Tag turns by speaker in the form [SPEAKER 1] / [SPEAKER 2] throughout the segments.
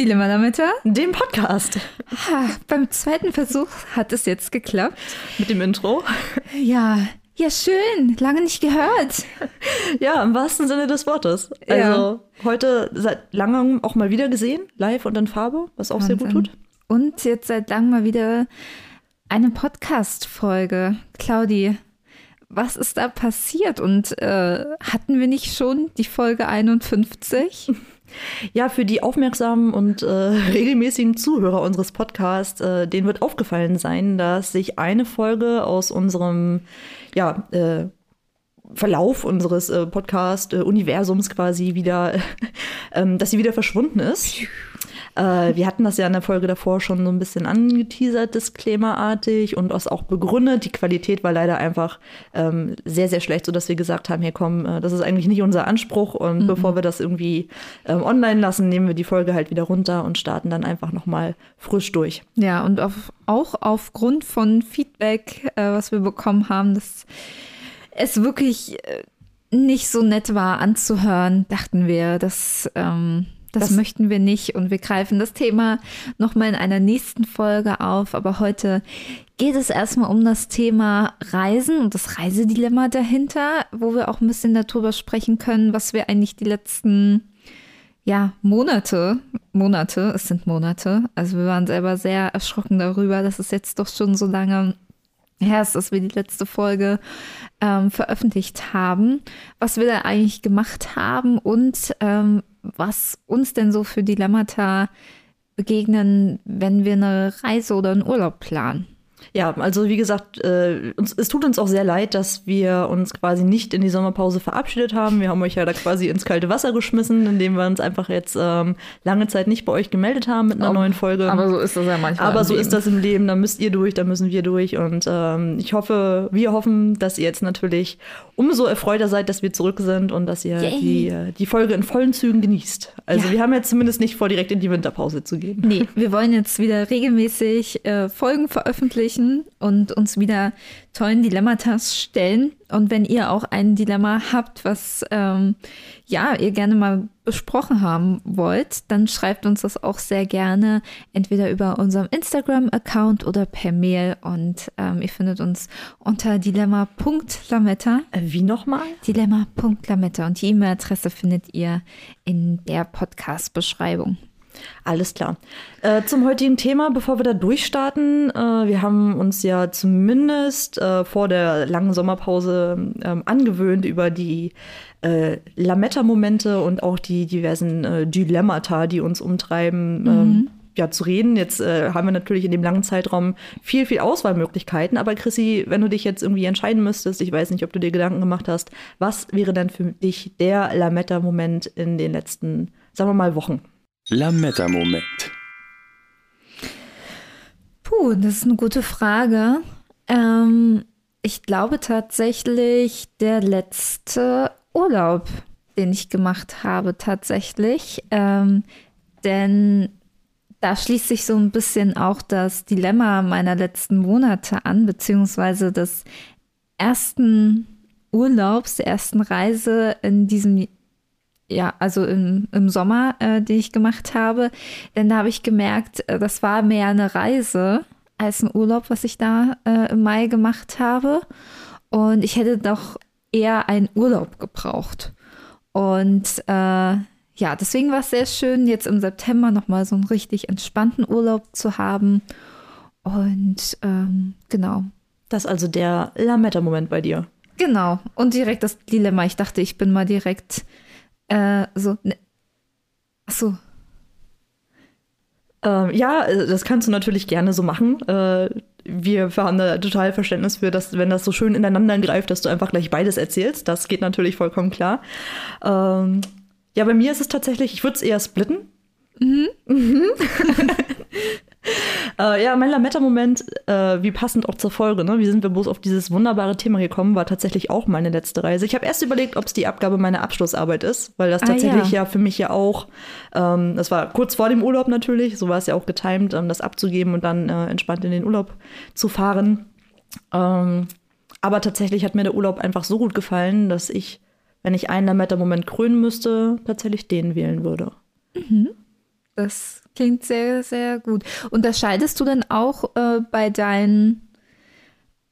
[SPEAKER 1] Dilemma Lametta.
[SPEAKER 2] Dem Podcast.
[SPEAKER 1] Ha, beim zweiten Versuch hat es jetzt geklappt.
[SPEAKER 2] Mit dem Intro.
[SPEAKER 1] Ja, ja, schön. Lange nicht gehört.
[SPEAKER 2] Ja, im wahrsten Sinne des Wortes. Also
[SPEAKER 1] Ja.
[SPEAKER 2] heute seit langem auch mal wieder gesehen, live und in Farbe, was auch sehr gut
[SPEAKER 1] Wahnsinn.
[SPEAKER 2] tut.
[SPEAKER 1] Und jetzt seit langem mal wieder eine Podcast-Folge. Claudi, was ist da passiert? Und äh, hatten wir nicht schon die Folge 51?
[SPEAKER 2] Ja, für die aufmerksamen und äh, regelmäßigen Zuhörer unseres Podcasts, äh, denen wird aufgefallen sein, dass sich eine Folge aus unserem ja, äh, Verlauf unseres äh, Podcast-Universums quasi wieder, ähm, dass sie wieder verschwunden ist. Äh, wir hatten das ja in der Folge davor schon so ein bisschen angeteasert, disclaimerartig und auch begründet. Die Qualität war leider einfach ähm, sehr, sehr schlecht, sodass wir gesagt haben, hier komm, äh, das ist eigentlich nicht unser Anspruch und bevor wir das irgendwie ähm, online lassen, nehmen wir die Folge halt wieder runter und starten dann einfach nochmal frisch durch.
[SPEAKER 1] Ja, und auf, auch aufgrund von Feedback, äh, was wir bekommen haben, dass es wirklich äh, nicht so nett war anzuhören, dachten wir, dass. Ähm, das,
[SPEAKER 2] Das-
[SPEAKER 1] möchten wir nicht und wir greifen das Thema nochmal in einer nächsten Folge auf. Aber heute geht es erstmal um das Thema Reisen und das Reisedilemma dahinter, wo wir auch ein bisschen darüber sprechen können, was wir eigentlich die letzten ja, Monate, Monate, es sind Monate. Also wir waren selber sehr erschrocken darüber, dass es jetzt doch schon so lange her ist, dass wir die letzte Folge ähm, veröffentlicht haben, was wir da eigentlich gemacht haben und ähm, was uns denn so für Dilemmata begegnen, wenn wir eine Reise oder einen Urlaub planen.
[SPEAKER 2] Ja, also wie gesagt, äh, uns, es tut uns auch sehr leid, dass wir uns quasi nicht in die Sommerpause verabschiedet haben. Wir haben euch ja da quasi ins kalte Wasser geschmissen, indem wir uns einfach jetzt ähm, lange Zeit nicht bei euch gemeldet haben mit einer neuen Folge.
[SPEAKER 1] so ist das ja manchmal.
[SPEAKER 2] Aber so ist das im Leben, da müsst ihr durch, da müssen wir durch. Und ähm, ich hoffe, wir hoffen, dass ihr jetzt natürlich umso erfreuter seid, dass wir zurück sind und dass ihr
[SPEAKER 1] Yay.
[SPEAKER 2] die, äh, die Folge in vollen Zügen genießt. Also
[SPEAKER 1] Ja.
[SPEAKER 2] wir haben jetzt zumindest nicht vor, direkt in die Winterpause zu gehen.
[SPEAKER 1] Nee, wir wollen jetzt wieder regelmäßig äh, Folgen veröffentlichen und uns wieder tollen Dilemmatas stellen. Und wenn ihr auch ein Dilemma habt, was ähm, ja ihr gerne mal besprochen haben wollt, dann schreibt uns das auch sehr gerne entweder über unserem Instagram-Account oder per Mail. Und ähm, ihr findet uns unter dilemma.lametta.
[SPEAKER 2] Wie nochmal?
[SPEAKER 1] Dilemma.lametta. Und die E-Mail-Adresse findet ihr in der Podcast-Beschreibung.
[SPEAKER 2] Alles klar. Äh, zum heutigen Thema, bevor wir da durchstarten, äh, wir haben uns ja zumindest äh, vor der langen Sommerpause ähm, angewöhnt, über die äh, Lametta-Momente und auch die diversen äh, Dilemmata, die uns umtreiben, ähm, ja, zu reden. Jetzt äh, haben wir natürlich in dem langen Zeitraum viel, viel Auswahlmöglichkeiten. Aber Chrissy, wenn du dich jetzt irgendwie entscheiden müsstest, ich weiß nicht, ob du dir Gedanken gemacht hast, was wäre denn für dich der Lametta-Moment in den letzten, sagen wir mal, Wochen?
[SPEAKER 3] Lametta-Moment.
[SPEAKER 1] Puh, das ist eine gute Frage. Ähm, ich glaube tatsächlich der letzte Urlaub, den ich gemacht habe, tatsächlich. Ähm, denn da schließt sich so ein bisschen auch das Dilemma meiner letzten Monate an, beziehungsweise des ersten Urlaubs, der ersten Reise in diesem ja, also im, im Sommer, äh, die ich gemacht habe. Denn da habe ich gemerkt, äh, das war mehr eine Reise als ein Urlaub, was ich da äh, im Mai gemacht habe. Und ich hätte doch eher einen Urlaub gebraucht. Und äh, ja, deswegen war es sehr schön, jetzt im September nochmal so einen richtig entspannten Urlaub zu haben. Und ähm, genau,
[SPEAKER 2] Das ist also der Lametta-Moment bei dir.
[SPEAKER 1] Genau. Und direkt das Dilemma. Ich dachte, ich bin mal direkt äh, so. Ne. Ach so.
[SPEAKER 2] Ähm, ja, äh, das kannst du natürlich gerne so machen. Äh, wir haben da total Verständnis für, dass, wenn das so schön ineinander greift, dass du einfach gleich beides erzählst. Das geht natürlich vollkommen klar. Ähm, ja, bei mir ist es tatsächlich, ich würde es eher splitten. Mhm. äh, ja, mein Lametta-Moment, äh, wie passend auch zur Folge, ne? wie sind wir bloß auf dieses wunderbare Thema gekommen, war tatsächlich auch meine letzte Reise. Ich habe erst überlegt, ob es die Abgabe meiner Abschlussarbeit ist, weil das
[SPEAKER 1] Ah,
[SPEAKER 2] tatsächlich
[SPEAKER 1] ja.
[SPEAKER 2] ja. für mich ja auch, ähm, das war kurz vor dem Urlaub natürlich, so war es ja auch getimt, ähm, das abzugeben und dann äh, entspannt in den Urlaub zu fahren. Ähm, aber tatsächlich hat mir der Urlaub einfach so gut gefallen, dass ich, wenn ich einen Lametta-Moment krönen müsste, tatsächlich den wählen würde.
[SPEAKER 1] Das klingt sehr, sehr gut. Unterscheidest du denn auch äh, bei deinen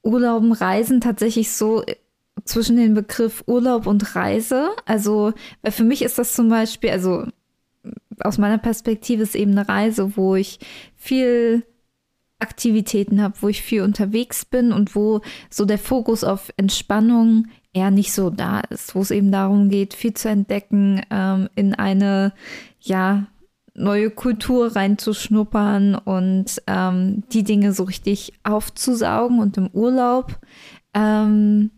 [SPEAKER 1] Urlauben, Reisen tatsächlich so äh, zwischen dem Begriff Urlaub und Reise? Also, weil für mich ist das zum Beispiel, also aus meiner Perspektive ist eben eine Reise, wo ich viel Aktivitäten habe, wo ich viel unterwegs bin und wo so der Fokus auf Entspannung eher nicht so da ist, wo es eben darum geht, viel zu entdecken, ähm, in eine ja neue Kultur reinzuschnuppern und ähm, die Dinge so richtig aufzusaugen. Und im Urlaub ähm,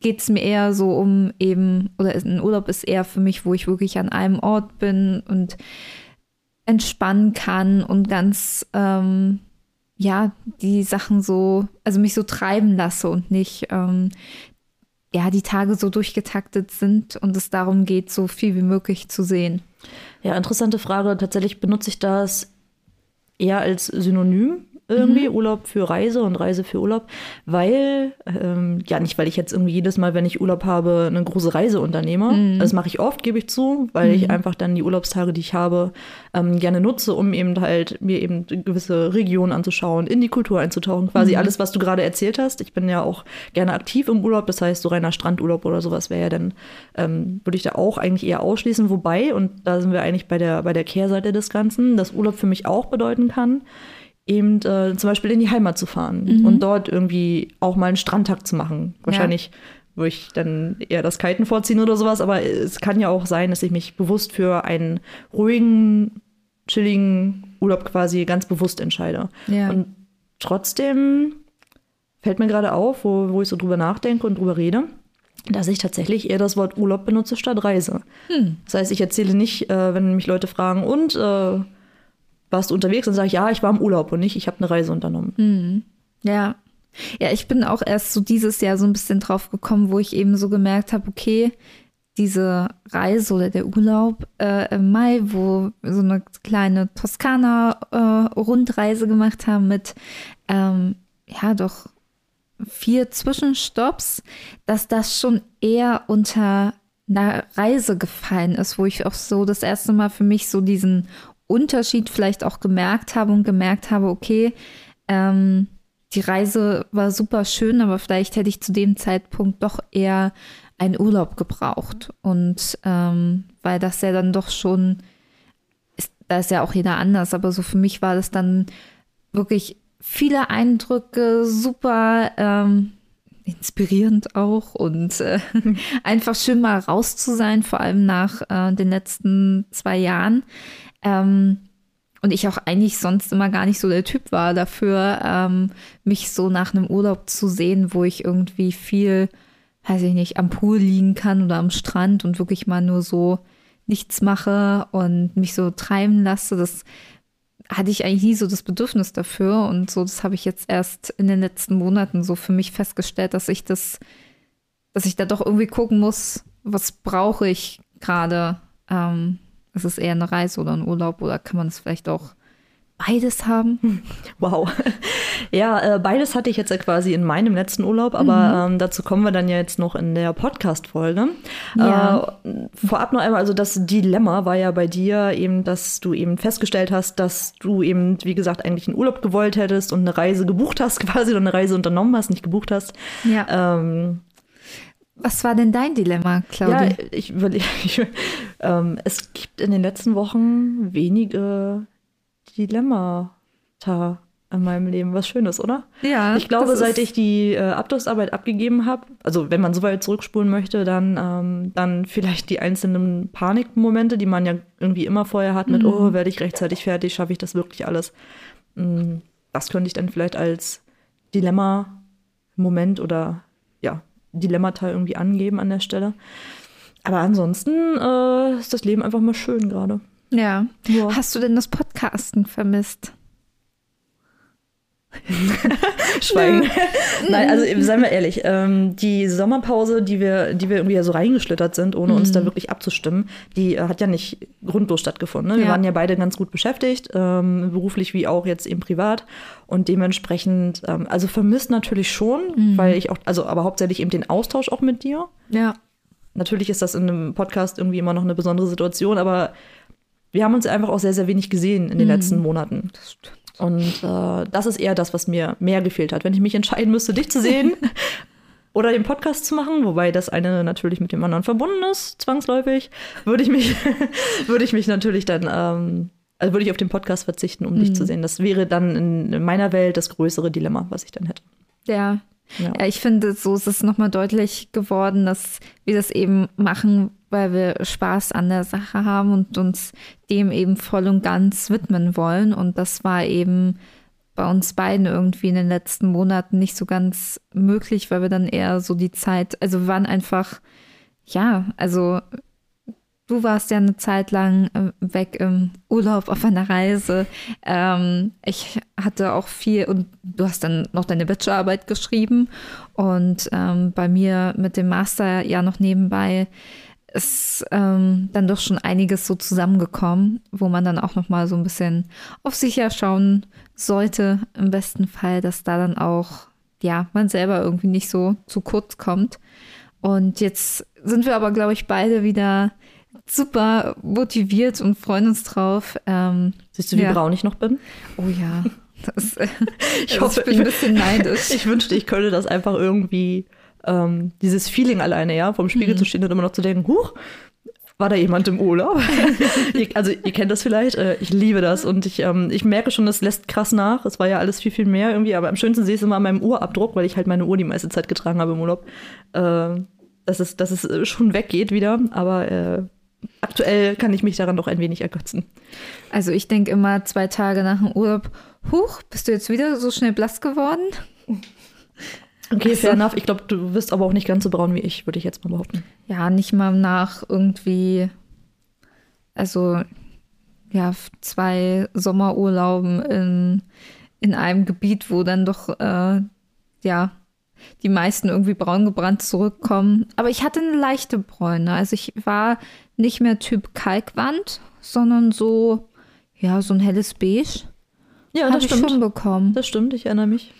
[SPEAKER 1] geht es mir eher so um eben, oder ein Urlaub ist eher für mich, wo ich wirklich an einem Ort bin und entspannen kann und ganz, ähm, ja, die Sachen so, also mich so treiben lasse und nicht, ähm, ja, die Tage so durchgetaktet sind und es darum geht, so viel wie möglich zu sehen.
[SPEAKER 2] Ja, interessante Frage. Tatsächlich benutze ich das eher als Synonym irgendwie, Urlaub für Reise und Reise für Urlaub, weil, ähm, ja, nicht, weil ich jetzt irgendwie jedes Mal, wenn ich Urlaub habe, eine große Reise unternehme. Das mache ich oft, gebe ich zu, weil ich einfach dann die Urlaubstage, die ich habe, ähm, gerne nutze, um eben halt mir eben gewisse Regionen anzuschauen, in die Kultur einzutauchen. Quasi alles, was du gerade erzählt hast. Ich bin ja auch gerne aktiv im Urlaub, das heißt, so reiner Strandurlaub oder sowas wäre ja dann, ähm, würde ich da auch eigentlich eher ausschließen. Wobei, und da sind wir eigentlich bei der, bei der Kehrseite des Ganzen, dass Urlaub für mich auch bedeuten kann, eben äh, zum Beispiel in die Heimat zu fahren und dort irgendwie auch mal einen Strandtag zu machen. Wahrscheinlich würde ich dann eher das Kiten vorziehen oder sowas, aber es kann ja auch sein, dass ich mich bewusst für einen ruhigen, chilligen Urlaub quasi ganz bewusst entscheide.
[SPEAKER 1] Ja.
[SPEAKER 2] Und trotzdem fällt mir gerade auf, wo, wo ich so drüber nachdenke und drüber rede, dass ich tatsächlich eher das Wort Urlaub benutze statt Reise. Das heißt, ich erzähle nicht, äh, wenn mich Leute fragen, und äh, warst du unterwegs? Dann sage ich, ja, ich war im Urlaub und nicht, ich habe eine Reise unternommen.
[SPEAKER 1] Ja. Ja, ich bin auch erst so dieses Jahr so ein bisschen drauf gekommen, wo ich eben so gemerkt habe, okay, diese Reise oder der Urlaub äh, im Mai, wo wir so eine kleine Toskana-Rundreise gemacht haben mit, ähm, ja, doch vier Zwischenstopps, dass das schon eher unter einer Reise gefallen ist, wo ich auch so das erste Mal für mich so diesen Unterschied vielleicht auch gemerkt habe und gemerkt habe, okay, ähm, die Reise war super schön, aber vielleicht hätte ich zu dem Zeitpunkt doch eher einen Urlaub gebraucht. Und ähm, weil das ja dann doch schon, ist, da ist ja auch jeder anders, aber so für mich war das dann wirklich viele Eindrücke, super ähm, inspirierend auch und äh, einfach schön mal raus zu sein, vor allem nach äh, den letzten zwei Jahren. Ähm, und ich auch eigentlich sonst immer gar nicht so der Typ war dafür, ähm, mich so nach einem Urlaub zu sehen, wo ich irgendwie viel, weiß ich nicht, am Pool liegen kann oder am Strand und wirklich mal nur so nichts mache und mich so treiben lasse. Das hatte ich eigentlich nie so das Bedürfnis dafür. Und so, das habe ich jetzt erst in den letzten Monaten so für mich festgestellt, dass ich das, dass ich da doch irgendwie gucken muss, was brauche ich gerade. Ähm, ist es eher eine Reise oder ein Urlaub oder kann man es vielleicht auch beides haben?
[SPEAKER 2] Wow. Ja, äh, beides hatte ich jetzt ja quasi in meinem letzten Urlaub, aber ähm, dazu kommen wir dann ja jetzt noch in der Podcast-Folge.
[SPEAKER 1] Ja.
[SPEAKER 2] Äh, vorab noch einmal, also das Dilemma war ja bei dir eben, dass du eben festgestellt hast, dass du eben, wie gesagt, eigentlich einen Urlaub gewollt hättest und eine Reise gebucht hast quasi oder eine Reise unternommen hast, nicht gebucht hast.
[SPEAKER 1] Ja.
[SPEAKER 2] Ähm,
[SPEAKER 1] Was war denn dein Dilemma,
[SPEAKER 2] ja,
[SPEAKER 1] Claudia?
[SPEAKER 2] ich überlege, ich, ähm, es gibt in den letzten Wochen wenige Dilemmata in meinem Leben. Was Schönes, oder?
[SPEAKER 1] Ja,
[SPEAKER 2] Ich glaube, seit ich die äh, Abschlussarbeit abgegeben habe, also wenn man so weit zurückspulen möchte, dann, ähm, dann vielleicht die einzelnen Panikmomente, die man ja irgendwie immer vorher hat, mit,
[SPEAKER 1] Mhm.
[SPEAKER 2] oh, werde ich rechtzeitig fertig, schaffe ich das wirklich alles. Mm, Das könnte ich dann vielleicht als Dilemma-Moment oder ja, Dilemmata irgendwie angeben an der Stelle. Aber ansonsten äh, ist das Leben einfach mal schön gerade.
[SPEAKER 1] Ja.
[SPEAKER 2] Ja.
[SPEAKER 1] Hast du denn das Podcasten vermisst?
[SPEAKER 2] Schweigen. Nein, also seien wir ehrlich, ähm, die Sommerpause, die wir, die wir irgendwie so reingeschlittert sind, ohne uns da wirklich abzustimmen, die äh, hat ja nicht grundlos stattgefunden. Ne? Wir
[SPEAKER 1] Ja.
[SPEAKER 2] waren ja beide ganz gut beschäftigt, ähm, beruflich wie auch jetzt eben privat. Und dementsprechend, ähm, also vermisst natürlich schon, weil ich auch, also aber hauptsächlich eben den Austausch auch mit dir.
[SPEAKER 1] Ja.
[SPEAKER 2] Natürlich ist das in einem Podcast irgendwie immer noch eine besondere Situation, aber wir haben uns einfach auch sehr, sehr wenig gesehen in den letzten Monaten. Und äh, das ist eher das, was mir mehr gefehlt hat. Wenn ich mich entscheiden müsste, dich zu sehen oder den Podcast zu machen, wobei das eine natürlich mit dem anderen verbunden ist, zwangsläufig, würde ich mich, würde ich mich natürlich dann, ähm, also würde ich auf den Podcast verzichten, um dich zu sehen. Das wäre dann in, in meiner Welt das größere Dilemma, was ich dann hätte.
[SPEAKER 1] Ja.
[SPEAKER 2] Ja.
[SPEAKER 1] Ja, ich finde, so ist es nochmal deutlich geworden, dass wir das eben machen, weil wir Spaß an der Sache haben und uns dem eben voll und ganz widmen wollen. Und das war eben bei uns beiden irgendwie in den letzten Monaten nicht so ganz möglich, weil wir dann eher so die Zeit, also wir waren einfach, ja, also du warst ja eine Zeit lang äh, weg im Urlaub auf einer Reise. Ähm, ich hatte auch viel und du hast dann noch deine Bachelorarbeit geschrieben und ähm, bei mir mit dem Master ja noch nebenbei ist ähm, dann doch schon einiges so zusammengekommen, wo man dann auch noch mal so ein bisschen auf sich ja schauen sollte, im besten Fall, dass da dann auch ja man selber irgendwie nicht so zu kurz kommt. Und jetzt sind wir aber, glaube ich, beide wieder super motiviert und freuen uns drauf. Ähm,
[SPEAKER 2] Siehst du, wie
[SPEAKER 1] Ja.
[SPEAKER 2] braun ich noch bin?
[SPEAKER 1] oh ja, das,
[SPEAKER 2] Ich
[SPEAKER 1] ich,
[SPEAKER 2] hoffe,
[SPEAKER 1] ich bin ein bisschen neidisch.
[SPEAKER 2] Ich wünschte, ich könnte das einfach irgendwie, ähm, dieses Feeling alleine, ja, vom Spiegel zu stehen und immer noch zu denken, huch, war da jemand im Urlaub? Also ihr kennt das vielleicht, äh, ich liebe das und ich, ähm, ich merke schon, das lässt krass nach. Es war ja alles viel, viel mehr irgendwie, aber am schönsten sehe ich es immer an meinem Uhrabdruck, weil ich halt meine Uhr die meiste Zeit getragen habe im Urlaub. Äh, dass, es, dass es äh, schon weggeht wieder, aber äh, aktuell kann ich mich daran doch ein wenig ergötzen.
[SPEAKER 1] Also ich denke immer zwei Tage nach dem Urlaub, huch, bist du jetzt wieder so schnell blass geworden?
[SPEAKER 2] Okay, fair enough. Ich glaube, du wirst aber auch nicht ganz so braun wie ich, würde ich jetzt mal behaupten.
[SPEAKER 1] Ja, nicht mal nach irgendwie, also ja, zwei Sommerurlauben in, in einem Gebiet, wo dann doch, äh, ja, die meisten irgendwie braun gebrannt zurückkommen. Aber ich hatte eine leichte Bräune. Also ich war nicht mehr Typ Kalkwand, sondern so, ja, so ein helles Beige.
[SPEAKER 2] Ja,
[SPEAKER 1] Habe ich schon bekommen.
[SPEAKER 2] Das stimmt, ich erinnere mich.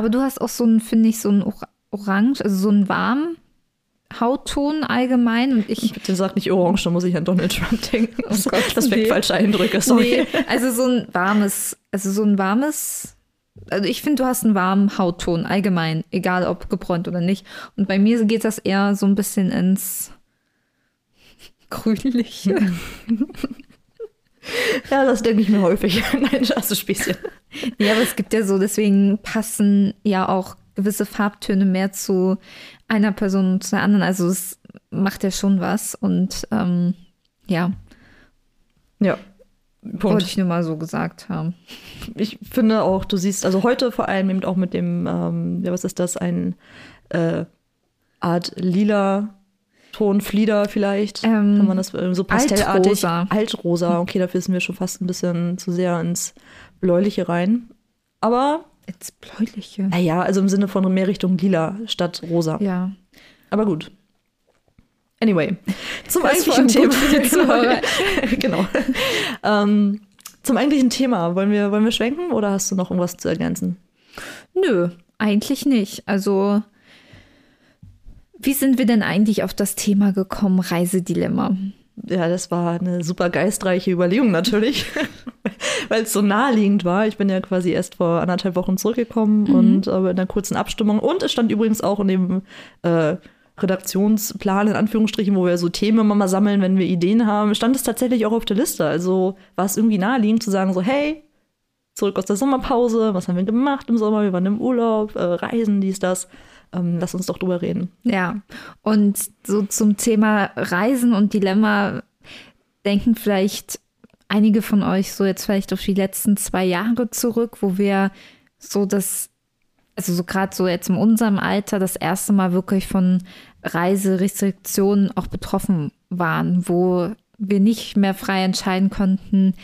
[SPEAKER 1] Aber du hast auch so ein, finde ich, so ein Or Orange, also so einen warmen Hautton allgemein. Und ich.
[SPEAKER 2] Bitte sag nicht orange, da muss ich an Donald Trump denken. Das,
[SPEAKER 1] Gott,
[SPEAKER 2] das weckt
[SPEAKER 1] nee.
[SPEAKER 2] falsche Eindrücke, sorry.
[SPEAKER 1] Nee, also so ein warmes, also so ein warmes. Also ich finde, du hast einen warmen Hautton allgemein, egal ob gebräunt oder nicht. Und bei mir geht das eher so ein bisschen ins Grünliche.
[SPEAKER 2] Ja, das denke ich mir häufig. Nein, ist Späßchen.
[SPEAKER 1] Ja, aber es gibt ja so, deswegen passen ja auch gewisse Farbtöne mehr zu einer Person und zu der anderen. Also es macht ja schon was. Und ähm, ja,
[SPEAKER 2] Ja.
[SPEAKER 1] wollte
[SPEAKER 2] Punkt.
[SPEAKER 1] ich nur mal so gesagt haben.
[SPEAKER 2] Ich finde auch, du siehst, also heute vor allem eben auch mit dem, ähm, ja, was ist das, ein äh, Art lila Tonflieder vielleicht.
[SPEAKER 1] Ähm,
[SPEAKER 2] Kann man das äh, so pastellartig?
[SPEAKER 1] Altrosa.
[SPEAKER 2] Altrosa. Okay, dafür sind wir schon fast ein bisschen zu sehr ins Bläuliche rein. Aber,
[SPEAKER 1] Ins Bläuliche.
[SPEAKER 2] naja, also im Sinne von mehr Richtung lila statt rosa.
[SPEAKER 1] Ja.
[SPEAKER 2] Aber gut. Anyway, zum eigentlichen Thema.
[SPEAKER 1] Zuhörer.
[SPEAKER 2] genau. ähm, zum eigentlichen Thema. Wollen wir, wollen wir schwenken oder hast du noch irgendwas zu ergänzen?
[SPEAKER 1] Nö, eigentlich nicht. Also, wie sind wir denn eigentlich auf das Thema gekommen, Reisedilemma?
[SPEAKER 2] Ja, das war eine super geistreiche Überlegung natürlich, weil es so naheliegend war. Ich bin ja quasi erst vor anderthalb Wochen zurückgekommen und äh, in einer kurzen Abstimmung. Und es stand übrigens auch in dem äh, Redaktionsplan, in Anführungsstrichen, wo wir so Themen immer mal sammeln, wenn wir Ideen haben, stand es tatsächlich auch auf der Liste. Also war es irgendwie naheliegend zu sagen, so, hey, zurück aus der Sommerpause, was haben wir gemacht im Sommer? Wir waren im Urlaub, äh, Reisen, dies, das. Ähm, lass uns doch drüber reden.
[SPEAKER 1] Ja, und so zum Thema Reisen und Dilemma denken vielleicht einige von euch so jetzt vielleicht auf die letzten zwei Jahre zurück, wo wir so das, also so gerade so jetzt in unserem Alter das erste Mal wirklich von Reiserestriktionen auch betroffen waren, wo wir nicht mehr frei entscheiden konnten,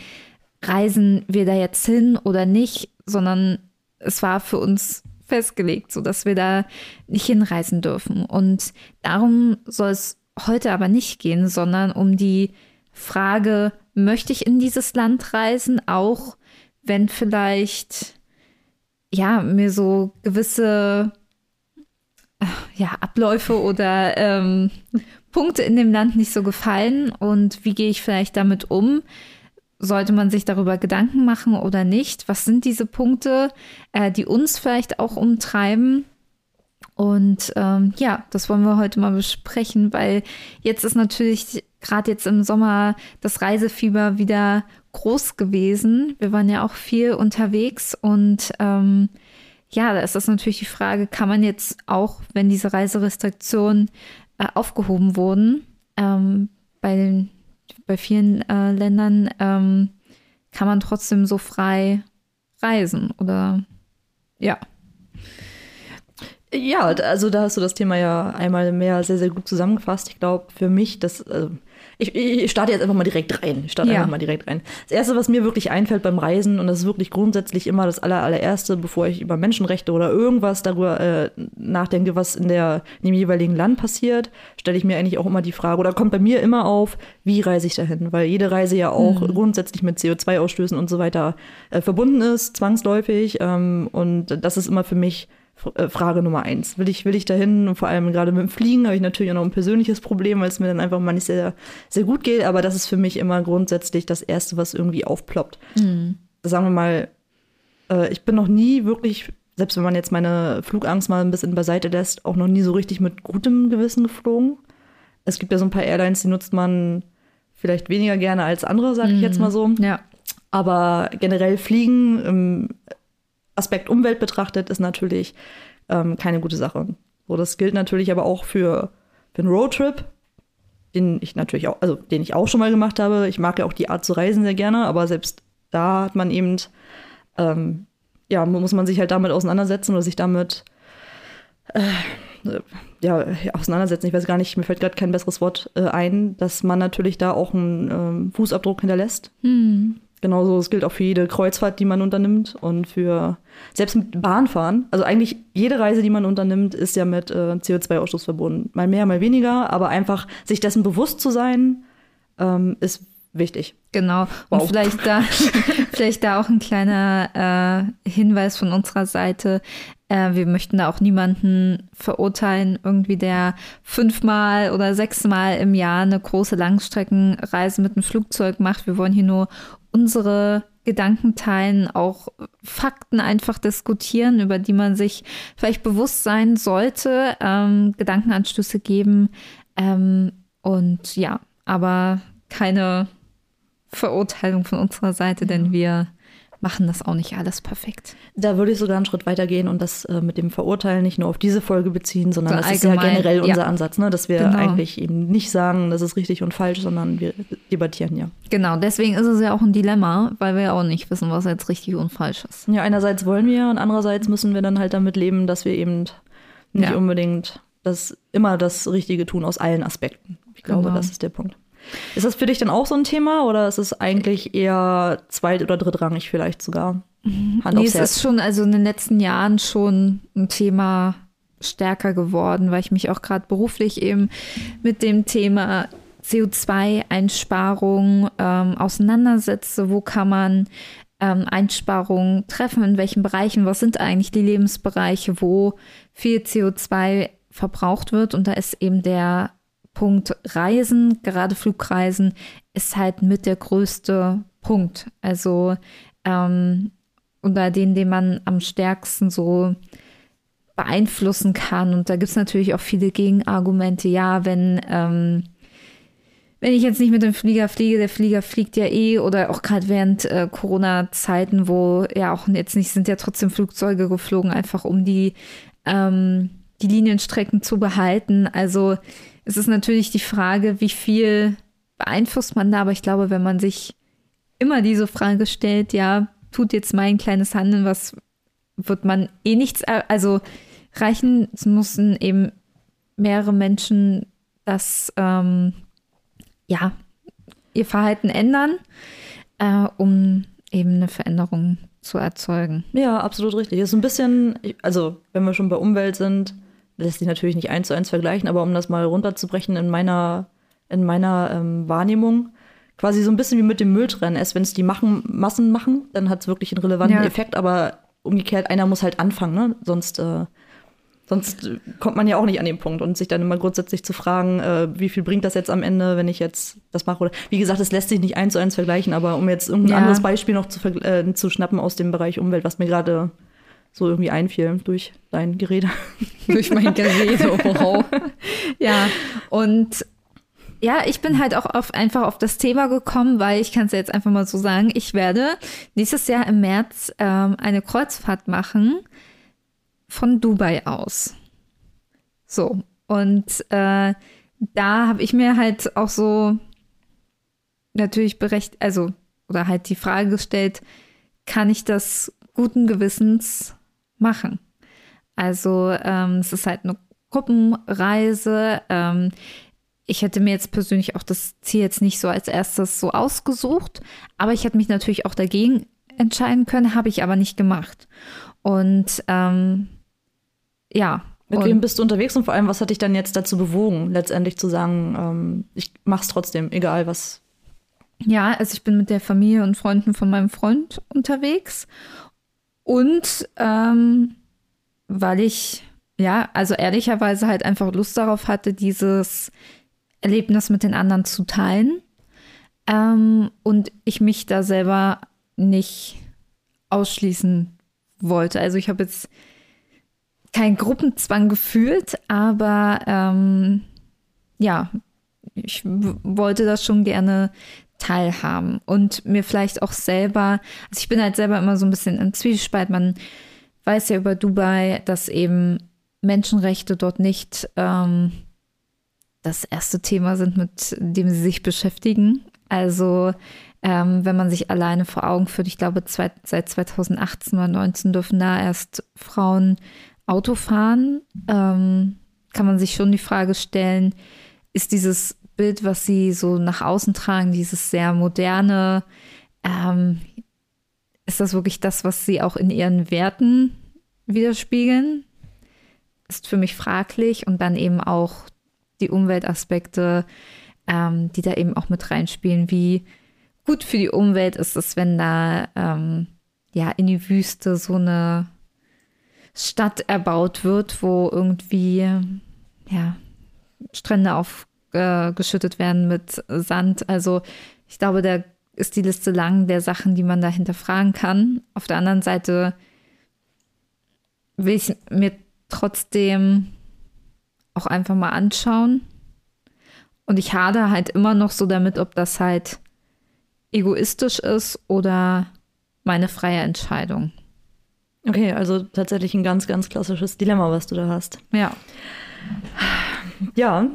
[SPEAKER 1] reisen wir da jetzt hin oder nicht, sondern es war für uns festgelegt, sodass wir da nicht hinreisen dürfen. Und darum soll es heute aber nicht gehen, sondern um die Frage, möchte ich in dieses Land reisen, auch wenn vielleicht ja mir so gewisse äh, ja, Abläufe oder ähm, Punkte in dem Land nicht so gefallen und wie gehe ich vielleicht damit um? Sollte man sich darüber Gedanken machen oder nicht? Was sind diese Punkte, äh, die uns vielleicht auch umtreiben? Und ähm, ja, das wollen wir heute mal besprechen, weil jetzt ist natürlich gerade jetzt im Sommer das Reisefieber wieder groß gewesen. Wir waren ja auch viel unterwegs und ähm, ja, da ist das natürlich die Frage, kann man jetzt auch, wenn diese Reiserestriktionen äh, aufgehoben wurden, ähm, bei, den, bei vielen äh, Ländern, ähm, kann man trotzdem so frei reisen oder ja.
[SPEAKER 2] Ja, also da hast du das Thema ja einmal mehr sehr, sehr gut zusammengefasst. Ich glaube, für mich, das, also ich, ich starte jetzt einfach mal direkt rein. Ich starte ja. einfach mal direkt rein. Das Erste, was mir wirklich einfällt beim Reisen, und das ist wirklich grundsätzlich immer das aller, allererste, bevor ich über Menschenrechte oder irgendwas darüber äh, nachdenke, was in, der, in dem jeweiligen Land passiert, stelle ich mir eigentlich auch immer die Frage, oder kommt bei mir immer auf, wie reise ich dahin? Weil jede Reise ja auch mhm. grundsätzlich mit CO2-Ausstößen und so weiter äh, verbunden ist, zwangsläufig. Ähm, und das ist immer für mich Frage Nummer eins. Will ich, will ich dahin? Und vor allem gerade mit dem Fliegen habe ich natürlich auch noch ein persönliches Problem, weil es mir dann einfach mal nicht sehr, sehr gut geht. Aber das ist für mich immer grundsätzlich das Erste, was irgendwie aufploppt. Mhm. Sagen wir mal, äh, ich bin noch nie wirklich, selbst wenn man jetzt meine Flugangst mal ein bisschen beiseite lässt, auch noch nie so richtig mit gutem Gewissen geflogen. Es gibt ja so ein paar Airlines, die nutzt man vielleicht weniger gerne als andere, sage ich jetzt mhm. mal so.
[SPEAKER 1] Ja.
[SPEAKER 2] Aber generell Fliegen im Aspekt Umwelt betrachtet, ist natürlich ähm, keine gute Sache. So, das gilt natürlich aber auch für, einen Roadtrip, den ich natürlich auch, also den ich auch schon mal gemacht habe. Ich mag ja auch die Art zu reisen sehr gerne, aber selbst da hat man eben, ähm, ja, muss man sich halt damit auseinandersetzen oder sich damit äh, ja, auseinandersetzen. Ich weiß gar nicht, mir fällt gerade kein besseres Wort äh, ein, dass man natürlich da auch einen ähm, Fußabdruck hinterlässt. Mhm. Genauso, es gilt auch für jede Kreuzfahrt, die man unternimmt und für selbst mit Bahnfahren. Also eigentlich jede Reise, die man unternimmt, ist ja mit äh, CO2-Ausstoß verbunden. Mal mehr, mal weniger, aber einfach sich dessen bewusst zu sein, ähm, ist wichtig.
[SPEAKER 1] Genau. Wow. Und vielleicht da, vielleicht da auch ein kleiner äh, Hinweis von unserer Seite. Äh, wir möchten da auch niemanden verurteilen, irgendwie der fünfmal oder sechsmal im Jahr eine große Langstreckenreise mit einem Flugzeug macht. Wir wollen hier nur unsere Gedanken teilen, auch Fakten einfach diskutieren, über die man sich vielleicht bewusst sein sollte, ähm, Gedankenanstöße geben ähm, und ja, aber keine Verurteilung von unserer Seite, denn wir machen das auch nicht alles perfekt.
[SPEAKER 2] Da würde ich sogar einen Schritt weiter gehen und das äh, mit dem Verurteilen nicht nur auf diese Folge beziehen, sondern so das ist ja generell unser ja. Ansatz, ne? dass wir genau. eigentlich eben nicht sagen, das ist richtig und falsch, sondern wir debattieren ja.
[SPEAKER 1] Genau, deswegen ist es ja auch ein Dilemma, weil wir ja auch nicht wissen, was jetzt richtig und falsch ist.
[SPEAKER 2] Ja, einerseits wollen wir und andererseits müssen wir dann halt damit leben, dass wir eben nicht ja. unbedingt das immer das Richtige tun aus allen Aspekten. Ich glaube, genau. das ist der Punkt. Ist das für dich dann auch so ein Thema oder ist es eigentlich eher zweit- oder drittrangig vielleicht sogar?
[SPEAKER 1] Mhm. Hand nee, es ist schon, also in den letzten Jahren schon ein Thema stärker geworden, weil ich mich auch gerade beruflich eben mit dem Thema CO2-Einsparung ähm, auseinandersetze. Wo kann man ähm, Einsparungen treffen? In welchen Bereichen? Was sind eigentlich die Lebensbereiche, wo viel CO2 verbraucht wird? Und da ist eben der Punkt Reisen, gerade Flugreisen, ist halt mit der größte Punkt. Also ähm, unter den, den man am stärksten so beeinflussen kann. Und da gibt es natürlich auch viele Gegenargumente. Ja, wenn, ähm, wenn ich jetzt nicht mit dem Flieger fliege, der Flieger fliegt ja eh, oder auch gerade während äh, Corona-Zeiten, wo ja auch jetzt nicht sind ja trotzdem Flugzeuge geflogen, einfach um die, ähm, die Linienstrecken zu behalten. Also es ist natürlich die Frage, wie viel beeinflusst man da, aber ich glaube, wenn man sich immer diese Frage stellt, ja, tut jetzt mein kleines Handeln, was wird man eh nichts, also reichen, es müssen eben mehrere Menschen das, ähm, ja, ihr Verhalten ändern, äh, um eben eine Veränderung zu erzeugen.
[SPEAKER 2] Ja, absolut richtig. Das ist ein bisschen, also wenn wir schon bei Umwelt sind, lässt sich natürlich nicht eins zu eins vergleichen, aber um das mal runterzubrechen in meiner, in meiner ähm, Wahrnehmung, quasi so ein bisschen wie mit dem Mülltrennen. Erst wenn es die machen, Massen machen, dann hat es wirklich einen relevanten ja. Effekt, aber umgekehrt, einer muss halt anfangen, ne? Sonst, äh, sonst kommt man ja auch nicht an den Punkt und sich dann immer grundsätzlich zu fragen, äh, wie viel bringt das jetzt am Ende, wenn ich jetzt das mache. Oder wie gesagt, es lässt sich nicht eins zu eins vergleichen, aber um jetzt irgendein ja. anderes Beispiel noch zu, äh, zu schnappen aus dem Bereich Umwelt, was mir gerade so irgendwie einfiel durch dein Gerede.
[SPEAKER 1] durch mein Gerede, wow. ja, und ja, ich bin halt auch auf, einfach auf das Thema gekommen, weil ich kann es jetzt einfach mal so sagen, ich werde nächstes Jahr im März ähm, eine Kreuzfahrt machen von Dubai aus. So, und äh, da habe ich mir halt auch so natürlich berecht, also, oder halt die Frage gestellt, kann ich das guten Gewissens machen? Also, ähm, es ist halt eine Gruppenreise. Ähm, ich hätte mir jetzt persönlich auch das Ziel jetzt nicht so als erstes so ausgesucht, aber ich hätte mich natürlich auch dagegen entscheiden können, habe ich aber nicht gemacht. Und ähm, ja.
[SPEAKER 2] Mit wem bist du unterwegs und vor allem, was hat dich dann jetzt dazu bewogen, letztendlich zu sagen, ähm, ich mach's trotzdem, egal was?
[SPEAKER 1] Ja, also ich bin mit der Familie und Freunden von meinem Freund unterwegs und ähm, weil ich ja, also ehrlicherweise halt einfach Lust darauf hatte, dieses Erlebnis mit den anderen zu teilen. Ähm, und ich mich da selber nicht ausschließen wollte. Also ich habe jetzt keinen Gruppenzwang gefühlt, aber ähm, ja, ich wollte das schon gerne teilhaben und mir vielleicht auch selber, also ich bin halt selber immer so ein bisschen im Zwiespalt. Man weiß ja über Dubai, dass eben Menschenrechte dort nicht ähm, das erste Thema sind, mit dem sie sich beschäftigen. Also ähm, wenn man sich alleine vor Augen führt, ich glaube, zwei, seit 2018 oder 2019 dürfen da erst Frauen Auto fahren, ähm, kann man sich schon die Frage stellen, ist dieses Bild, was sie so nach außen tragen, dieses sehr moderne, ähm, ist das wirklich das, was sie auch in ihren Werten widerspiegeln? Ist für mich fraglich und dann eben auch die Umweltaspekte, ähm, die da eben auch mit reinspielen. Wie gut für die Umwelt ist es, wenn da ähm, ja in die Wüste so eine Stadt erbaut wird, wo irgendwie ja Strände aufgeschüttet äh, werden mit Sand. Also ich glaube, da ist die Liste lang der Sachen, die man da hinterfragen kann. Auf der anderen Seite will ich mir trotzdem auch einfach mal anschauen. Und ich hade halt immer noch so damit, ob das halt egoistisch ist oder meine freie Entscheidung.
[SPEAKER 2] Okay, also tatsächlich ein ganz, ganz klassisches Dilemma, was du da hast.
[SPEAKER 1] Ja.
[SPEAKER 2] Ja,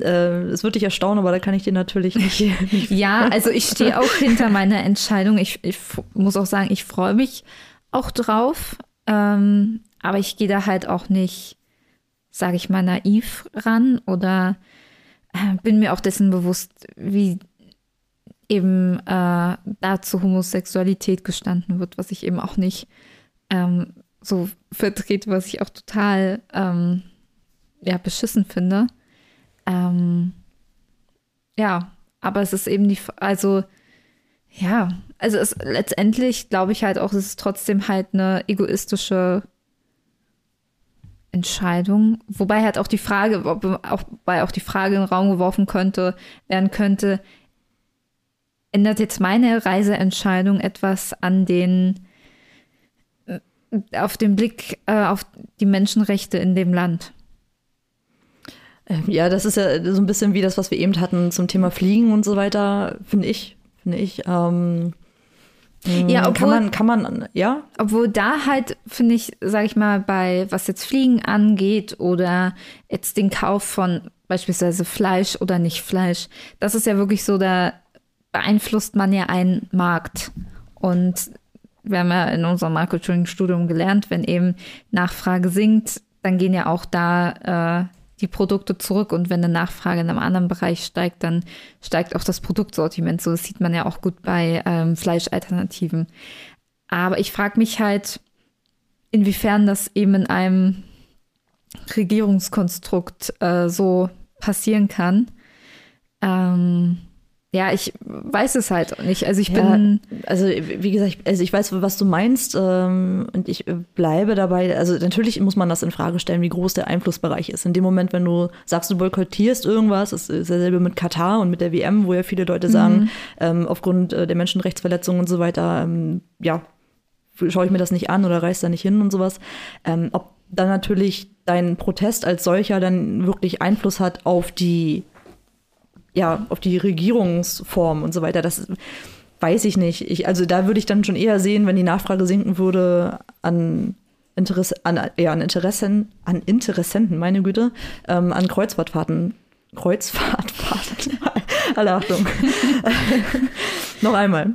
[SPEAKER 2] es wird dich erstaunen, aber da kann ich dir natürlich nicht.
[SPEAKER 1] nicht ja, also ich stehe auch hinter meiner Entscheidung. Ich, ich muss auch sagen, ich freue mich auch drauf. Ähm, aber ich gehe da halt auch nicht sage ich mal, naiv ran oder äh, bin mir auch dessen bewusst, wie eben äh, dazu Homosexualität gestanden wird, was ich eben auch nicht ähm, so vertrete, was ich auch total ähm, ja, beschissen finde. Ähm, ja, aber es ist eben die, also ja, also es letztendlich glaube ich halt auch, es ist trotzdem halt eine egoistische Entscheidung. Wobei halt auch die Frage, auch, weil auch die Frage in den Raum geworfen könnte, werden könnte, ändert jetzt meine Reiseentscheidung etwas an den, äh, auf den Blick äh, auf die Menschenrechte in dem Land?
[SPEAKER 2] Ähm, ja, das ist ja so ein bisschen wie das, was wir eben hatten zum Thema Fliegen und so weiter, finde ich. Finde ich. Ähm
[SPEAKER 1] ja,
[SPEAKER 2] obwohl, kann man, kann man, ja.
[SPEAKER 1] Obwohl da halt, finde ich, sage ich mal, bei was jetzt Fliegen angeht oder jetzt den Kauf von beispielsweise Fleisch oder nicht Fleisch, das ist ja wirklich so, da beeinflusst man ja einen Markt. Und wir haben ja in unserem Marketing-Studium gelernt, wenn eben Nachfrage sinkt, dann gehen ja auch da äh, die Produkte zurück und wenn eine Nachfrage in einem anderen Bereich steigt, dann steigt auch das Produktsortiment. So das sieht man ja auch gut bei ähm, Fleischalternativen. Aber ich frage mich halt, inwiefern das eben in einem Regierungskonstrukt äh, so passieren kann. Ähm, ja, ich weiß es halt nicht. Also ich ja, bin.
[SPEAKER 2] Also, wie gesagt, also ich weiß, was du meinst, ähm, und ich bleibe dabei. Also natürlich muss man das in Frage stellen, wie groß der Einflussbereich ist. In dem Moment, wenn du sagst, du boykottierst irgendwas, das ist dasselbe mit Katar und mit der WM, wo ja viele Leute sagen, mhm. ähm, aufgrund äh, der Menschenrechtsverletzungen und so weiter, ähm, ja, schaue ich mir das nicht an oder reise da nicht hin und sowas. Ähm, ob dann natürlich dein Protest als solcher dann wirklich Einfluss hat auf die ja, auf die Regierungsform und so weiter. Das weiß ich nicht. Ich, also da würde ich dann schon eher sehen, wenn die Nachfrage sinken würde an Interesse, an, ja, an Interessen, an Interessenten, meine Güte, ähm, an Kreuzfahrtfahrten. Kreuzfahrtfahrten. Alle Achtung. Noch einmal.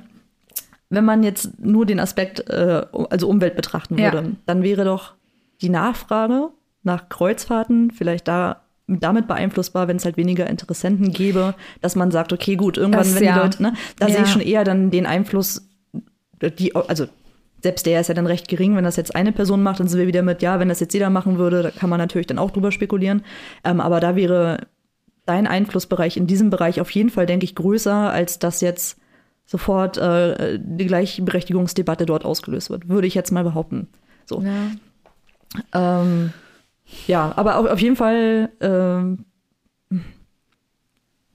[SPEAKER 2] Wenn man jetzt nur den Aspekt, äh, also Umwelt betrachten würde, ja. dann wäre doch die Nachfrage nach Kreuzfahrten vielleicht da damit beeinflussbar, wenn es halt weniger Interessenten gäbe, dass man sagt, okay, gut, irgendwann, das, wenn ja. die Leute, ne, da ja. sehe ich schon eher dann den Einfluss, die, also selbst der ist ja dann recht gering, wenn das jetzt eine Person macht, dann sind wir wieder mit, ja, wenn das jetzt jeder machen würde, da kann man natürlich dann auch drüber spekulieren. Ähm, aber da wäre dein Einflussbereich in diesem Bereich auf jeden Fall, denke ich, größer, als dass jetzt sofort äh, die Gleichberechtigungsdebatte dort ausgelöst wird, würde ich jetzt mal behaupten. So. Ja. Ähm, ja, aber auf, auf jeden Fall. Ähm,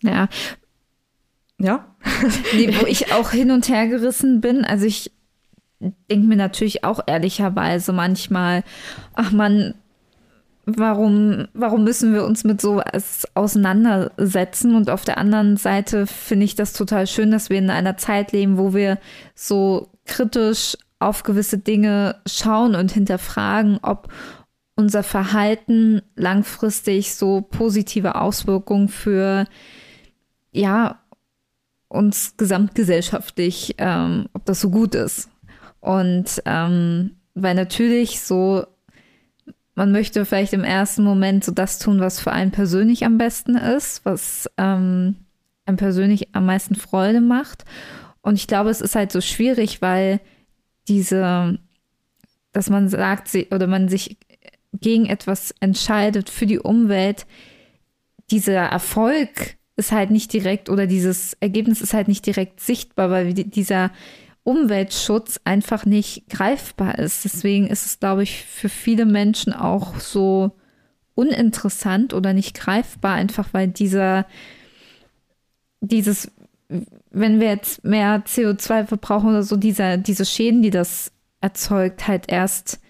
[SPEAKER 1] ja. Ja. nee, wo ich auch hin und her gerissen bin. Also ich denke mir natürlich auch ehrlicherweise manchmal, ach man, warum, warum müssen wir uns mit sowas auseinandersetzen? Und auf der anderen Seite finde ich das total schön, dass wir in einer Zeit leben, wo wir so kritisch auf gewisse Dinge schauen und hinterfragen, ob unser Verhalten langfristig so positive Auswirkungen für, ja, uns gesamtgesellschaftlich, ähm, ob das so gut ist. Und ähm, weil natürlich so, man möchte vielleicht im ersten Moment so das tun, was für einen persönlich am besten ist, was ähm, einem persönlich am meisten Freude macht. Und ich glaube, es ist halt so schwierig, weil diese, dass man sagt, oder man sich gegen etwas entscheidet für die Umwelt, dieser Erfolg ist halt nicht direkt oder dieses Ergebnis ist halt nicht direkt sichtbar, weil dieser Umweltschutz einfach nicht greifbar ist. Deswegen ist es, glaube ich, für viele Menschen auch so uninteressant oder nicht greifbar, einfach weil dieser, dieses, wenn wir jetzt mehr CO2 verbrauchen oder so, dieser, diese Schäden, die das erzeugt, halt erst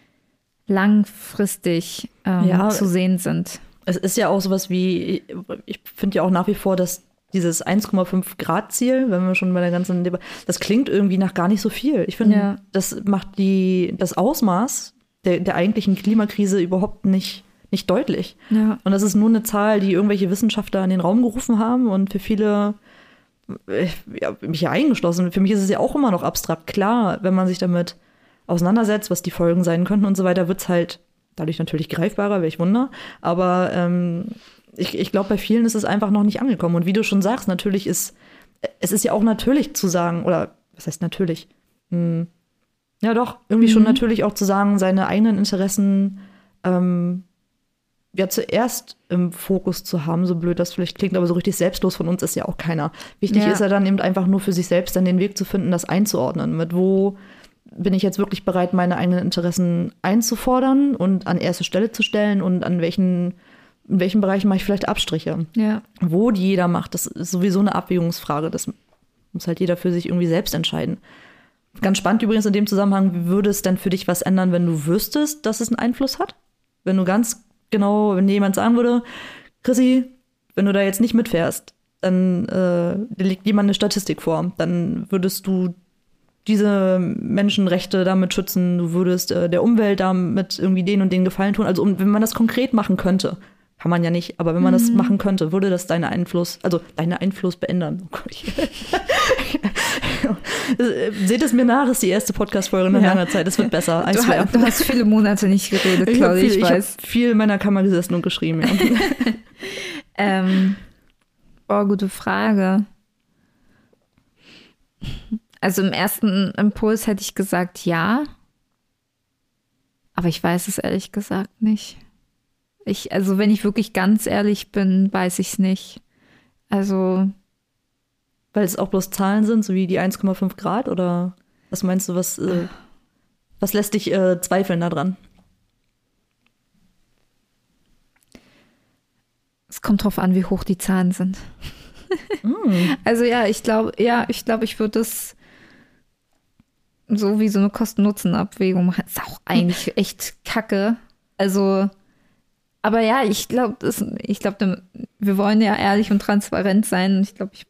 [SPEAKER 1] langfristig ähm, ja, zu sehen sind.
[SPEAKER 2] Es ist ja auch sowas wie, ich finde ja auch nach wie vor, dass dieses 1,5 Grad Ziel, wenn wir schon bei der ganzen Debatte, das klingt irgendwie nach gar nicht so viel. Ich finde, ja. das macht die, das Ausmaß der, der eigentlichen Klimakrise überhaupt nicht, nicht deutlich. Ja. Und das ist nur eine Zahl, die irgendwelche Wissenschaftler in den Raum gerufen haben und für viele, äh, ja, mich ja eingeschlossen, für mich ist es ja auch immer noch abstrakt. Klar, wenn man sich damit auseinandersetzt, was die Folgen sein könnten und so weiter, wird es halt dadurch natürlich greifbarer, welch Wunder. Aber ähm, ich, ich glaube, bei vielen ist es einfach noch nicht angekommen. Und wie du schon sagst, natürlich ist, es ist ja auch natürlich zu sagen, oder was heißt natürlich? Hm, ja, doch, irgendwie mhm. schon natürlich auch zu sagen, seine eigenen Interessen ähm, ja zuerst im Fokus zu haben, so blöd das vielleicht klingt, aber so richtig selbstlos von uns ist ja auch keiner. Wichtig ja. ist ja dann eben einfach nur für sich selbst dann den Weg zu finden, das einzuordnen, mit wo bin ich jetzt wirklich bereit, meine eigenen Interessen einzufordern und an erste Stelle zu stellen und an welchen, in welchen Bereichen mache ich vielleicht Abstriche. Ja. Wo die jeder macht, das ist sowieso eine Abwägungsfrage. Das muss halt jeder für sich irgendwie selbst entscheiden. Ganz spannend übrigens in dem Zusammenhang, wie würde es denn für dich was ändern, wenn du wüsstest, dass es einen Einfluss hat? Wenn du ganz genau, wenn jemand sagen würde, Chrissy, wenn du da jetzt nicht mitfährst, dann äh, legt jemand eine Statistik vor, dann würdest du diese Menschenrechte damit schützen, du würdest äh, der Umwelt damit irgendwie den und den Gefallen tun. Also um, wenn man das konkret machen könnte, kann man ja nicht, aber wenn man mhm. das machen könnte, würde das deinen Einfluss, also deinen Einfluss beändern. Oh Seht es mir nach, ist die erste Podcast-Folge in ja. langer Zeit. Es wird besser.
[SPEAKER 1] Du, ha du, hast viele Monate nicht geredet, Claudia, ich,
[SPEAKER 2] ich, ich weiß. Ich viel in meiner Kammer gesessen und geschrieben, ja.
[SPEAKER 1] ähm, oh, gute Frage. Also im ersten Impuls hätte ich gesagt ja. Aber ich weiß es ehrlich gesagt nicht. Ich, also wenn ich wirklich ganz ehrlich bin, weiß ich es nicht. Also.
[SPEAKER 2] Weil es auch bloß Zahlen sind, so wie die 1,5 Grad? Oder was meinst du, was, äh, was lässt dich äh, zweifeln daran?
[SPEAKER 1] Es kommt drauf an, wie hoch die Zahlen sind. mm. Also ja, ich glaube, ja, ich glaube, ich würde das so wie so eine Kosten-Nutzen-Abwägung machen. Ist auch eigentlich echt kacke. Also, aber ja, ich glaube, ich glaube, wir wollen ja ehrlich und transparent sein. Ich glaube, ich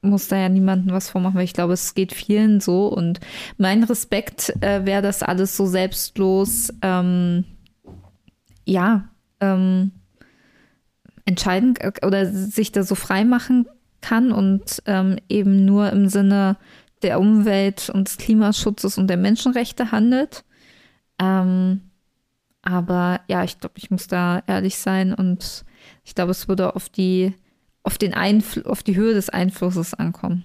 [SPEAKER 1] muss da ja niemandem was vormachen, weil ich glaube, es geht vielen so. Und mein Respekt äh, wäre das alles so selbstlos, ähm, ja, ähm, entscheiden oder sich da so frei machen kann und ähm, eben nur im Sinne der Umwelt und des Klimaschutzes und der Menschenrechte handelt. Ähm, aber ja, ich glaube, ich muss da ehrlich sein und ich glaube, es würde auf die, auf den Einfl auf die Höhe des Einflusses ankommen.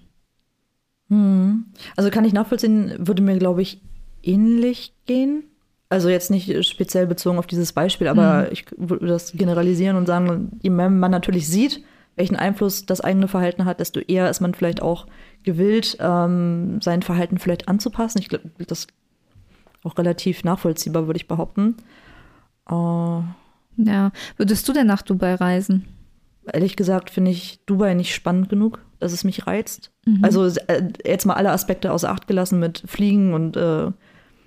[SPEAKER 2] Hm. Also kann ich nachvollziehen, würde mir, glaube ich, ähnlich gehen. Also jetzt nicht speziell bezogen auf dieses Beispiel, aber mhm. ich würde das generalisieren und sagen, je mehr man natürlich sieht, welchen Einfluss das eigene Verhalten hat, desto eher ist man vielleicht auch gewillt, ähm, sein Verhalten vielleicht anzupassen. Ich glaube, das ist auch relativ nachvollziehbar, würde ich behaupten.
[SPEAKER 1] Uh, ja, würdest du denn nach Dubai reisen?
[SPEAKER 2] Ehrlich gesagt finde ich Dubai nicht spannend genug, dass es mich reizt. Mhm. Also äh, jetzt mal alle Aspekte außer Acht gelassen mit Fliegen und äh,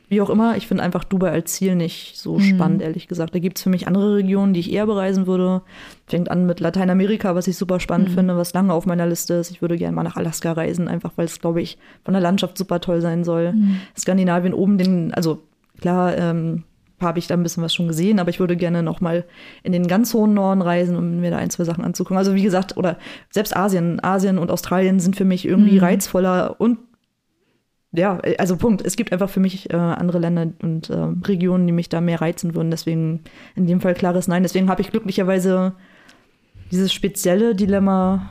[SPEAKER 2] wie auch immer, ich finde einfach Dubai als Ziel nicht so mhm. spannend, ehrlich gesagt. Da gibt es für mich andere Regionen, die ich eher bereisen würde. Fängt an mit Lateinamerika, was ich super spannend mhm. finde, was lange auf meiner Liste ist. Ich würde gerne mal nach Alaska reisen, einfach weil es, glaube ich, von der Landschaft super toll sein soll. Mhm. Skandinavien oben, den, also klar, ähm, habe ich da ein bisschen was schon gesehen, aber ich würde gerne noch mal in den ganz hohen Norden reisen, um mir da ein, zwei Sachen anzugucken. Also wie gesagt, oder selbst Asien, Asien und Australien sind für mich irgendwie mhm. reizvoller und ja, also Punkt. Es gibt einfach für mich äh, andere Länder und äh, Regionen, die mich da mehr reizen würden. Deswegen in dem Fall klares Nein. Deswegen habe ich glücklicherweise dieses spezielle Dilemma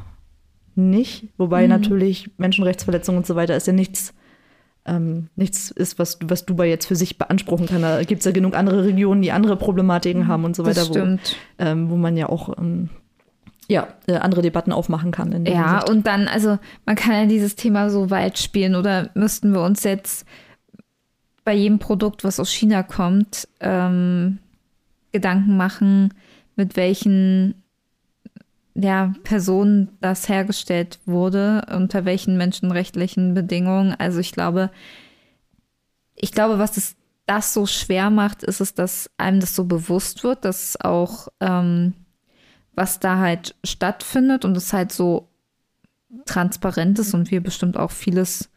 [SPEAKER 2] nicht. Wobei mhm. natürlich Menschenrechtsverletzungen und so weiter ist ja nichts, ähm, nichts ist, was, was Dubai jetzt für sich beanspruchen kann. Da gibt es ja genug andere Regionen, die andere Problematiken mhm. haben und so weiter, wo, ähm, wo man ja auch ähm, ja, äh, andere Debatten aufmachen kann.
[SPEAKER 1] ja, Hinsicht. und dann, also man kann ja dieses Thema so weit spielen oder müssten wir uns jetzt bei jedem Produkt, was aus China kommt, ähm, Gedanken machen, mit welchen ja, Personen das hergestellt wurde, unter welchen menschenrechtlichen Bedingungen. Also ich glaube, ich glaube, was es das so schwer macht, ist es, dass einem das so bewusst wird, dass auch ähm, was da halt stattfindet und es halt so transparent ist und wir bestimmt auch vieles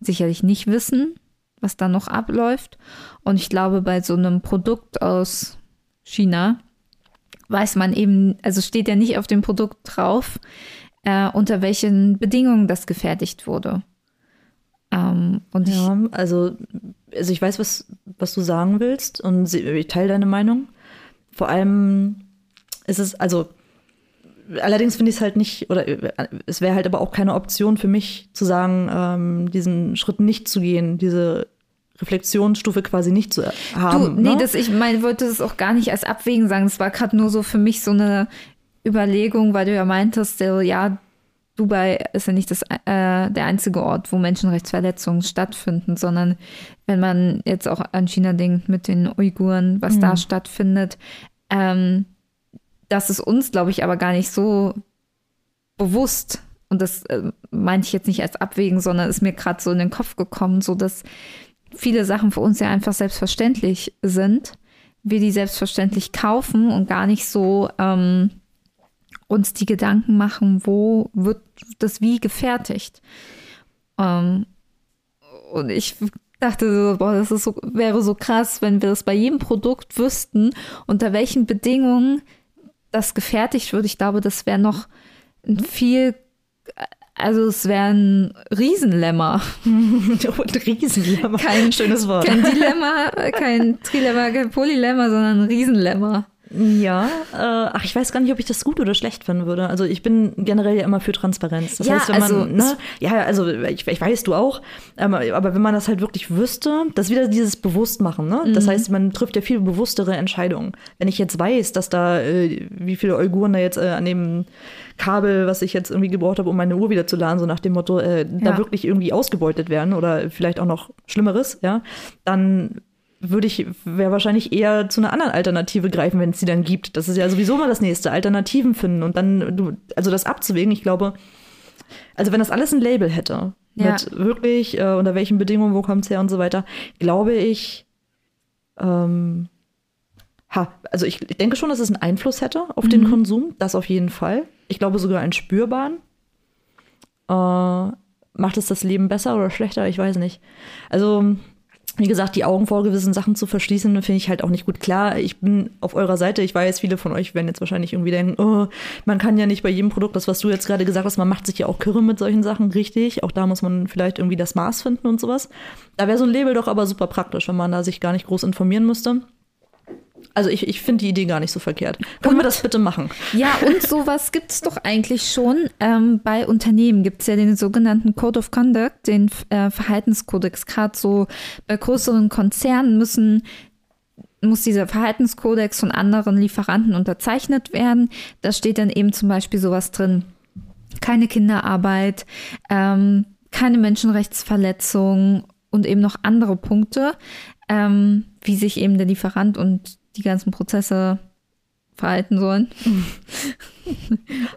[SPEAKER 1] sicherlich nicht wissen, was da noch abläuft. Und ich glaube, bei so einem Produkt aus China weiß man eben, also steht ja nicht auf dem Produkt drauf, äh, unter welchen Bedingungen das gefertigt wurde.
[SPEAKER 2] Ähm, und ja, ich, also, also ich weiß, was, was du sagen willst und ich teile deine Meinung. Vor allem ist es, also allerdings finde ich es halt nicht, oder es wäre halt aber auch keine Option für mich zu sagen, ähm, diesen Schritt nicht zu gehen, diese Reflexionsstufe quasi nicht zu haben.
[SPEAKER 1] Du, nee, ne? das, ich meine, wollte das auch gar nicht als Abwägen sagen. Das war gerade nur so für mich so eine Überlegung, weil du ja meintest, ja, Dubai ist ja nicht das, äh, der einzige Ort, wo Menschenrechtsverletzungen stattfinden, sondern wenn man jetzt auch an China denkt mit den Uiguren, was mhm. da stattfindet, ähm, das ist uns, glaube ich, aber gar nicht so bewusst. Und das äh, meinte ich jetzt nicht als Abwägen, sondern ist mir gerade so in den Kopf gekommen, so dass viele Sachen für uns ja einfach selbstverständlich sind. Wir die selbstverständlich kaufen und gar nicht so ähm, uns die Gedanken machen, wo wird das wie gefertigt. Ähm, und ich dachte so, boah, das ist so, wäre so krass, wenn wir das bei jedem Produkt wüssten, unter welchen Bedingungen das gefertigt wird. Ich glaube, das wäre noch ein viel, also es wäre ein Riesenlemma.
[SPEAKER 2] ein Riesenlemma.
[SPEAKER 1] Kein schönes Wort. Kein Dilemma, kein Trilemma, kein Polylemma, sondern ein Riesenlemma.
[SPEAKER 2] Ja, äh, ach, ich weiß gar nicht, ob ich das gut oder schlecht finden würde. Also ich bin generell ja immer für Transparenz. Das
[SPEAKER 1] Ja,
[SPEAKER 2] heißt, wenn man,
[SPEAKER 1] also
[SPEAKER 2] ne, ja, also ich, ich weiß, du auch, ähm, aber wenn man das halt wirklich wüsste, das ist wieder dieses Bewusstmachen, ne? Das heißt, man trifft ja viel bewusstere Entscheidungen. Wenn ich jetzt weiß, dass da, äh, wie viele Uiguren da jetzt äh, an dem Kabel, was ich jetzt irgendwie gebraucht habe, um meine Uhr wieder zu laden, so nach dem Motto, äh, da
[SPEAKER 1] Ja.
[SPEAKER 2] wirklich irgendwie ausgebeutet werden oder vielleicht auch noch Schlimmeres, ja, dann würde ich, wäre wahrscheinlich eher zu einer anderen Alternative greifen, wenn es sie dann gibt. Das ist ja sowieso mal das nächste, Alternativen finden und dann, du, also das abzuwägen, ich glaube, also wenn das alles ein Label hätte,
[SPEAKER 1] Ja.
[SPEAKER 2] mit wirklich, äh, unter welchen Bedingungen, wo kommt es her und so weiter, glaube ich, ähm, ha, also ich, ich denke schon, dass es einen Einfluss hätte auf den Konsum, das auf jeden Fall. Ich glaube sogar einen spürbaren. Äh, macht es das Leben besser oder schlechter? Ich weiß nicht. Also, wie gesagt, die Augen vor gewissen Sachen zu verschließen, finde ich halt auch nicht gut. Klar, ich bin auf eurer Seite. Ich weiß, viele von euch werden jetzt wahrscheinlich irgendwie denken, oh, man kann ja nicht bei jedem Produkt, das, was du jetzt gerade gesagt hast, man macht sich ja auch Kirre mit solchen Sachen, richtig. Auch da muss man vielleicht irgendwie das Maß finden und sowas. Da wäre so ein Label doch aber super praktisch, wenn man da sich gar nicht groß informieren müsste. Also ich, ich finde die Idee gar nicht so verkehrt. Können wir das bitte machen?
[SPEAKER 1] Ja, und sowas gibt es doch eigentlich schon. Ähm, bei Unternehmen gibt es ja den sogenannten Code of Conduct, den äh, Verhaltenskodex. Gerade so bei größeren Konzernen müssen muss dieser Verhaltenskodex von anderen Lieferanten unterzeichnet werden. Da steht dann eben zum Beispiel sowas drin. Keine Kinderarbeit, ähm, keine Menschenrechtsverletzung und eben noch andere Punkte, ähm, wie sich eben der Lieferant und die ganzen Prozesse verhalten sollen.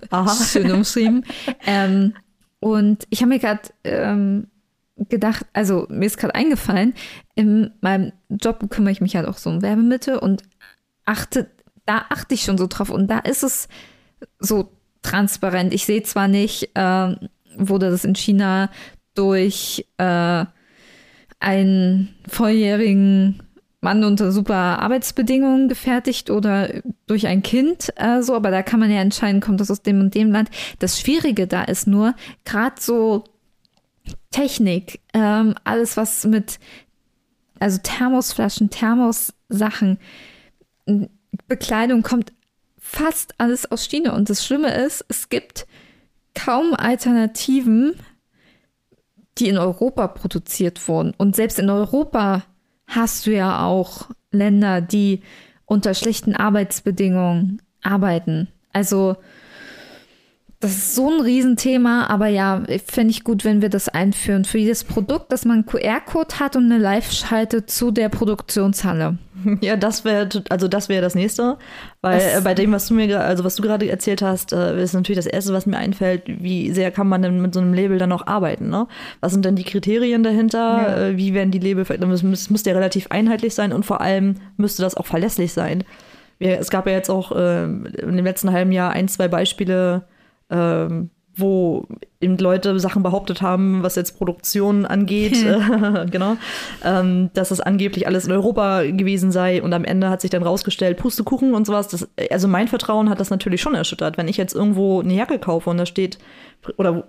[SPEAKER 2] Aha.
[SPEAKER 1] Schön umschrieben. ähm, und ich habe mir gerade ähm, gedacht, also mir ist gerade eingefallen, in meinem Job kümmere ich mich halt auch so um Werbemittel und achte, da achte ich schon so drauf und da ist es so transparent. Ich sehe zwar nicht, ähm, wurde das in China durch äh, einen volljährigen Mann unter super Arbeitsbedingungen gefertigt oder durch ein Kind äh, so, aber da kann man ja entscheiden, kommt das aus dem und dem Land. Das Schwierige da ist nur, gerade so Technik, ähm, alles was mit, also Thermosflaschen, Thermossachen, Bekleidung kommt fast alles aus China. Und das Schlimme ist, es gibt kaum Alternativen, die in Europa produziert wurden. Und selbst in Europa hast du ja auch Länder, die unter schlechten Arbeitsbedingungen arbeiten. Also das ist so ein Riesenthema, aber ja, finde ich gut, wenn wir das einführen. Für jedes Produkt, dass man einen QR-Code hat und eine Live-Schalte zu der Produktionshalle.
[SPEAKER 2] Ja, das wäre also das wäre das nächste, weil
[SPEAKER 1] Das-
[SPEAKER 2] äh, bei dem, was du mir also was du gerade erzählt hast, äh, ist natürlich das erste, was mir einfällt, wie sehr kann man denn mit so einem Label dann auch arbeiten, ne? Was sind denn die Kriterien dahinter?
[SPEAKER 1] Ja.
[SPEAKER 2] Äh, wie werden die Label das müsste ja relativ einheitlich sein und vor allem müsste das auch verlässlich sein. Es gab ja jetzt auch in dem letzten halben Jahr ein, zwei Beispiele, ähm, wo eben Leute Sachen behauptet haben, was jetzt Produktion angeht, äh, genau, ähm, dass es angeblich alles in Europa gewesen sei und am Ende hat sich dann rausgestellt, Pustekuchen und sowas. Das, also mein Vertrauen hat das natürlich schon erschüttert. Wenn ich jetzt irgendwo eine Jacke kaufe und da steht, oder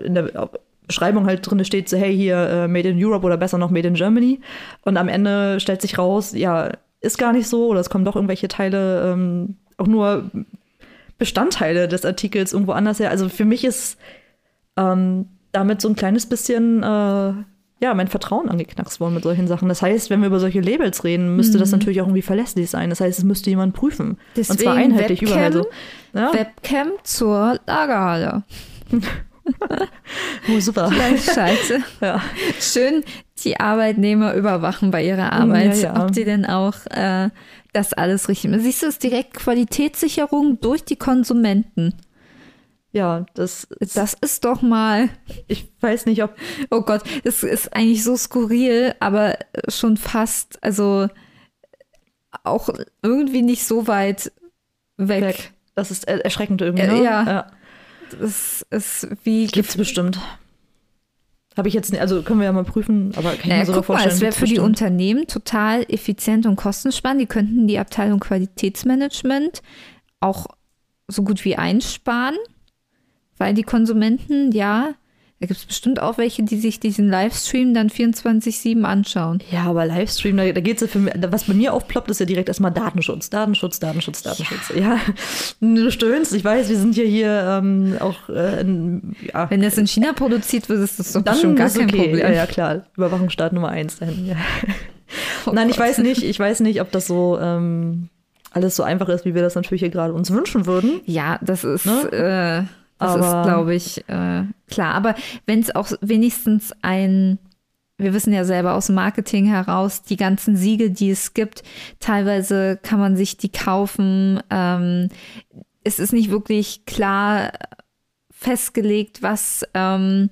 [SPEAKER 2] in der Beschreibung halt drin steht, so hey, hier äh, Made in Europe oder besser noch Made in Germany und am Ende stellt sich raus, ja, ist gar nicht so oder es kommen doch irgendwelche Teile ähm, auch nur Bestandteile des Artikels irgendwo anders her. Also für mich ist ähm, damit so ein kleines bisschen äh, ja, mein Vertrauen angeknackst worden mit solchen Sachen. Das heißt, wenn wir über solche Labels reden, müsste das natürlich auch irgendwie verlässlich sein. Das heißt, es müsste jemand prüfen. und
[SPEAKER 1] Deswegen
[SPEAKER 2] zwar einheitlich
[SPEAKER 1] Webcam,
[SPEAKER 2] überall so. Ja?
[SPEAKER 1] Webcam zur Lagerhalle.
[SPEAKER 2] Oh, super.
[SPEAKER 1] Scheiße.
[SPEAKER 2] Ja.
[SPEAKER 1] Schön die Arbeitnehmer überwachen bei ihrer Arbeit,
[SPEAKER 2] Ja, ja.
[SPEAKER 1] ob die denn auch äh, das alles richtig. Siehst du, es ist direkt Qualitätssicherung durch die Konsumenten.
[SPEAKER 2] ja, das,
[SPEAKER 1] Das ist doch mal,
[SPEAKER 2] ich weiß nicht, ob
[SPEAKER 1] oh Gott, das ist eigentlich so skurril, aber schon fast, also auch irgendwie nicht so weit weg.
[SPEAKER 2] weg. Das ist er- erschreckend irgendwie.
[SPEAKER 1] Äh,
[SPEAKER 2] Ne?
[SPEAKER 1] ja. Das ist wie
[SPEAKER 2] Gibt's bestimmt. Habe ich jetzt also können wir ja mal prüfen, aber kann ich
[SPEAKER 1] Naja,
[SPEAKER 2] mir sogar
[SPEAKER 1] guck mal,
[SPEAKER 2] vorstellen.
[SPEAKER 1] es wäre für die. Unternehmen total effizient und kostensparend. Die könnten die Abteilung Qualitätsmanagement auch so gut wie einsparen, weil die Konsumenten, ja, Da gibt es bestimmt auch welche, die sich diesen Livestream dann 24-7 anschauen.
[SPEAKER 2] Ja, aber Livestream, da, da geht es ja für mich, was bei mir aufploppt, ist ja direkt erstmal Datenschutz, Datenschutz, Datenschutz, Datenschutz. Ja, ja. du stöhnst, ich weiß, wir sind ja hier ähm, auch äh, in,
[SPEAKER 1] ja. Wenn das in China produziert wird, ist das doch dann schon gar kein okay. Problem.
[SPEAKER 2] Ja, ja, klar. Überwachungsstaat Nummer eins dahin, ja. Oh Nein, Gott. ich weiß nicht, ich weiß nicht, ob das so ähm, alles so einfach ist, wie wir das natürlich hier gerade uns wünschen würden.
[SPEAKER 1] Ja, das ist. Ne? Äh das aber, ist, glaube ich, äh, klar. Aber wenn es auch wenigstens ein, wir wissen ja selber aus dem Marketing heraus, die ganzen Siege, die es gibt, teilweise kann man sich die kaufen. Ähm, es ist nicht wirklich klar festgelegt, was ähm,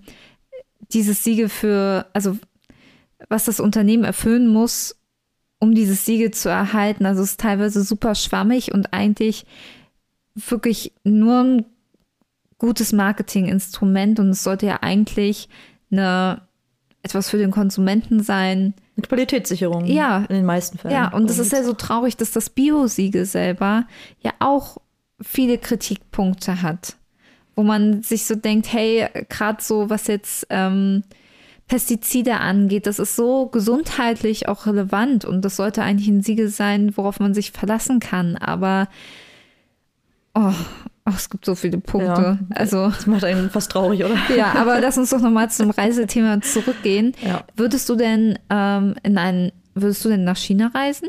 [SPEAKER 1] dieses Siegel für, also was das Unternehmen erfüllen muss, um dieses Siegel zu erhalten. Also es ist teilweise super schwammig und eigentlich wirklich nur ein gutes Marketinginstrument und es sollte ja eigentlich eine, etwas für den Konsumenten sein.
[SPEAKER 2] Eine Qualitätssicherung.
[SPEAKER 1] Ja.
[SPEAKER 2] In den meisten Fällen.
[SPEAKER 1] Ja, und es ist ja so traurig, dass das Bio-Siegel selber ja auch viele Kritikpunkte hat. Wo man sich so denkt, hey, gerade so, was jetzt ähm, Pestizide angeht, das ist so gesundheitlich auch relevant und das sollte eigentlich ein Siegel sein, worauf man sich verlassen kann. Aber oh, Ach, es gibt so viele Punkte. Ja, also,
[SPEAKER 2] das macht einen fast traurig, oder?
[SPEAKER 1] Ja, aber lass uns doch nochmal zum Reisethema zurückgehen. Ja. Würdest du denn ähm, in ein, würdest du denn nach China reisen?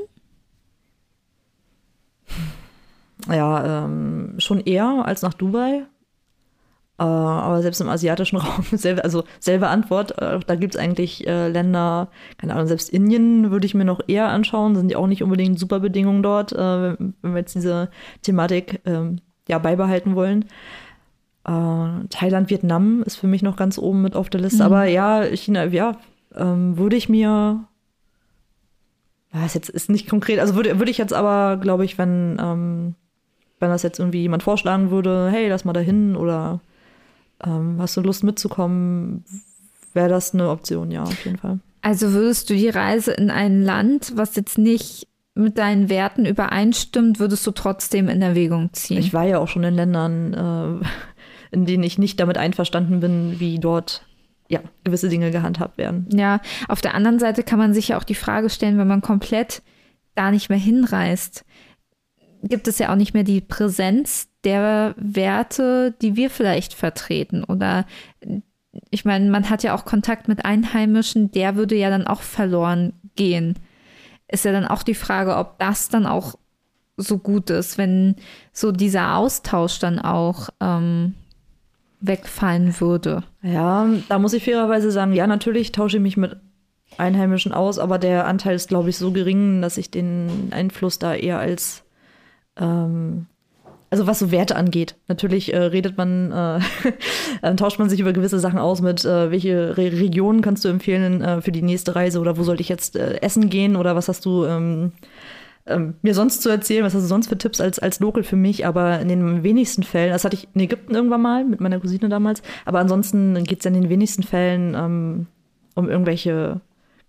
[SPEAKER 2] Ja, ähm, schon eher als nach Dubai. Äh, aber selbst im asiatischen Raum, selbe, also selbe Antwort, äh, da gibt es eigentlich äh, Länder, keine Ahnung, selbst Indien würde ich mir noch eher anschauen, sind ja auch nicht unbedingt super Bedingungen dort, äh, wenn wir jetzt diese Thematik ähm, ja, beibehalten wollen. Äh, Thailand, Vietnam ist für mich noch ganz oben mit auf der Liste. Mhm. Aber ja, China, ja, ähm, würde ich mir. Ja, ist jetzt ist nicht konkret. Also würde, würde ich jetzt aber, glaube ich, wenn, ähm, wenn das jetzt irgendwie jemand vorschlagen würde, hey, lass mal da hin oder ähm, hast du Lust mitzukommen, wäre das eine Option, ja, auf jeden Fall.
[SPEAKER 1] Also würdest du die Reise in ein Land, was jetzt nicht mit deinen Werten übereinstimmt, würdest du trotzdem in Erwägung ziehen?
[SPEAKER 2] Ich war ja auch schon in Ländern, äh, in denen ich nicht damit einverstanden bin, wie dort ja, gewisse Dinge gehandhabt werden.
[SPEAKER 1] Ja, auf der anderen Seite kann man sich ja auch die Frage stellen, wenn man komplett da nicht mehr hinreist, gibt es ja auch nicht mehr die Präsenz der Werte, die wir vielleicht vertreten. Oder ich meine, man hat ja auch Kontakt mit Einheimischen, der würde ja dann auch verloren gehen ist ja dann auch die Frage, ob das dann auch so gut ist, wenn so dieser Austausch dann auch ähm, wegfallen würde.
[SPEAKER 2] Ja, da muss ich fairerweise sagen, ja, natürlich tausche ich mich mit Einheimischen aus, aber der Anteil ist, glaube ich, so gering, dass ich den Einfluss da eher als ähm, also was so Werte angeht. Natürlich äh, redet man, äh, dann tauscht man sich über gewisse Sachen aus mit, äh, welche Re Regionen kannst du empfehlen äh, für die nächste Reise oder wo sollte ich jetzt äh, essen gehen oder was hast du ähm, ähm, mir sonst zu erzählen, was hast du sonst für Tipps als, als Local für mich, aber in den wenigsten Fällen, das hatte ich in Ägypten irgendwann mal mit meiner Cousine damals, aber ansonsten geht es in den wenigsten Fällen ähm, um irgendwelche